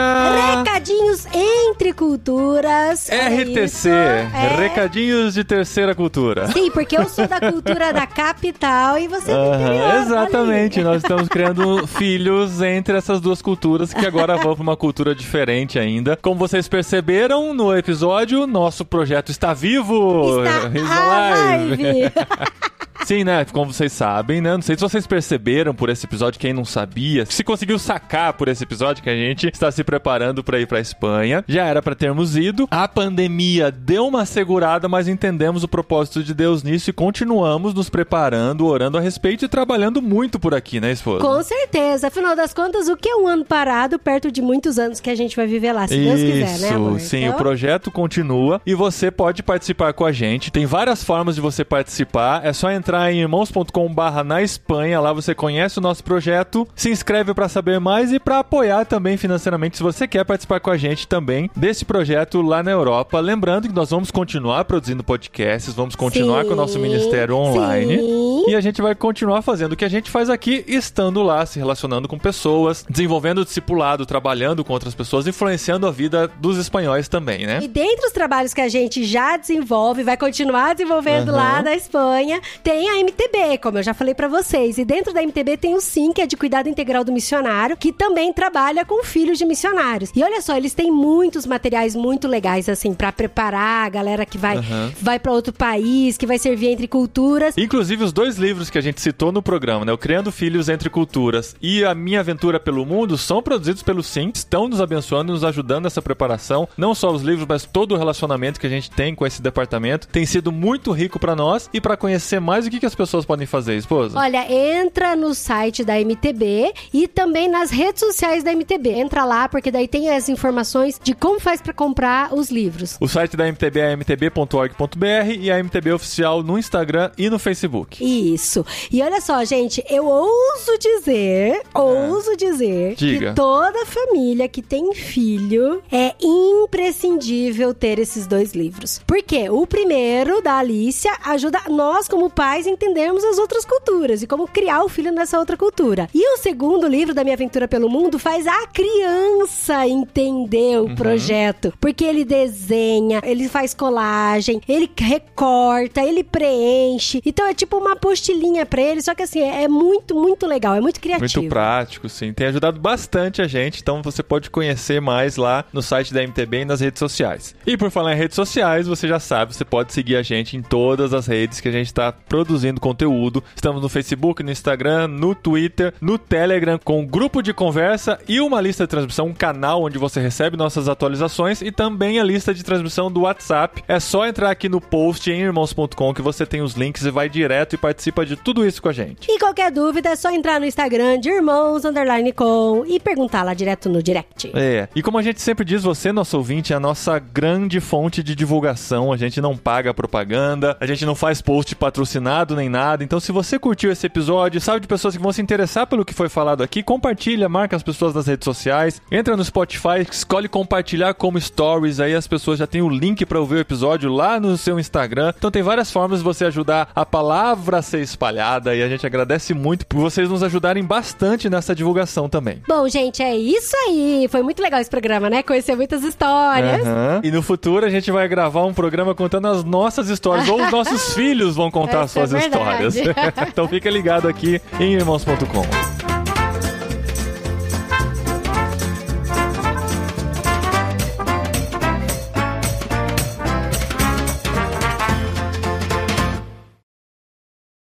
S3: Recadinhos entre culturas. é
S1: RTC,
S3: é.
S1: Recadinhos de Terceira Cultura.
S3: Sim, porque eu sou da cultura da capital e você é do
S1: Aham,
S3: interior.
S1: exatamente, nós estamos criando filhos entre essas duas culturas que agora vão para uma cultura diferente ainda. Como vocês perceberam no episódio, nosso projeto está vivo!
S3: Está
S1: He's
S3: a
S1: alive. Sim, né? Como vocês sabem, né? Não sei se vocês perceberam por esse episódio, quem não sabia, se conseguiu sacar por esse episódio que a gente está se preparando para ir para Espanha. Já era para termos ido. A pandemia deu uma segurada, mas entendemos o propósito de Deus nisso e continuamos nos preparando, orando a respeito e trabalhando muito por aqui, né, esposa?
S3: Com certeza. Afinal das contas, o que é um ano parado perto de muitos anos que a gente vai viver lá, se Deus quiser, né, amor?
S1: sim,
S3: Então,
S1: o projeto continua e você pode participar com a gente. Tem várias formas de você participar. É só entrar em irmãos.com/barra na Espanha. Lá você conhece o nosso projeto, se inscreve para saber mais e para apoiar também financeiramente se você quer participar com a gente também desse projeto lá na Europa. Lembrando que nós vamos continuar produzindo podcasts, vamos continuar
S3: Sim,
S1: com o nosso ministério online.
S3: sim.
S1: E a gente vai continuar fazendo o que a gente faz aqui, estando lá, se relacionando com pessoas, desenvolvendo o discipulado, trabalhando com outras pessoas, influenciando a vida dos espanhóis também, né?
S3: E dentre os trabalhos que a gente já desenvolve, vai continuar desenvolvendo
S1: Aham.
S3: lá na Espanha, tem a MTB, como eu já falei pra vocês. E dentro da MTB tem o SIM, que é de cuidado integral do missionário, que também trabalha com filhos de missionários. E olha só, eles têm muitos materiais muito legais assim pra preparar a galera que vai
S1: Aham.
S3: vai para outro país, que vai servir entre culturas.
S1: Inclusive, os dois livros que a gente citou no programa, né? O Criando Filhos Entre Culturas e A Minha Aventura pelo Mundo, são produzidos pelo Sim, estão nos abençoando nos ajudando nessa preparação. Não só os livros, mas todo o relacionamento que a gente tem com esse departamento tem sido muito rico pra nós e pra conhecer mais o que, que as pessoas podem fazer, esposa.
S3: Olha, entra no site da MTB e também nas redes sociais da MTB. Entra lá, porque daí tem as informações de como faz pra comprar os livros.
S1: O site da MTB é mtb.org.br e a MTB oficial no Instagram e no Facebook.
S3: Isso. E olha só, gente, eu ouso dizer, ouso dizer
S1: Diga.
S3: que toda família que tem filho é imprescindível ter esses dois livros. Por quê? O primeiro, da Alicia, ajuda nós, como pais, a entendermos as outras culturas e como criar o filho nessa outra cultura. E o segundo livro, da Minha Aventura pelo Mundo, faz a criança entender o projeto. Porque ele desenha, ele faz colagem, ele recorta, ele preenche. Então é tipo uma apostilinha pra ele, só que assim, é muito, muito legal, é muito criativo.
S1: Muito prático, sim. Tem ajudado bastante a gente, então você pode conhecer mais lá no site da MTB e nas redes sociais. E por falar em redes sociais, você já sabe, você pode seguir a gente em todas as redes que a gente está produzindo conteúdo. Estamos no Facebook, no Instagram, no Twitter, no Telegram, com grupo de conversa e uma lista de transmissão, um canal onde você recebe nossas atualizações e também a lista de transmissão do WhatsApp. É só entrar aqui no post em irmãos.com que você tem os links e vai direto e participa de tudo isso com a gente.
S3: E qualquer dúvida é só entrar no Instagram de Irmãos Underline Com e perguntar lá direto no direct.
S1: É, e como a gente sempre diz, você, nosso ouvinte, é a nossa grande fonte de divulgação. A gente não paga propaganda, a gente não faz post patrocinado nem nada. Então, se você curtiu esse episódio, sabe de pessoas que vão se interessar pelo que foi falado aqui, compartilha, marca as pessoas nas redes sociais, entra no Spotify, escolhe compartilhar como stories, aí as pessoas já têm o link para ouvir o episódio lá no seu Instagram. Então, tem várias formas de você ajudar a palavra a ser espalhada e a gente agradece muito por vocês nos ajudarem bastante nessa divulgação também.
S3: Bom, gente, é isso aí. Foi muito legal esse programa, né? Conhecer muitas histórias.
S1: Aham. E no futuro a gente vai gravar um programa contando as nossas histórias, ou os nossos filhos vão contar
S3: é
S1: suas
S3: verdade.
S1: histórias. então fica ligado aqui em irmãos.com.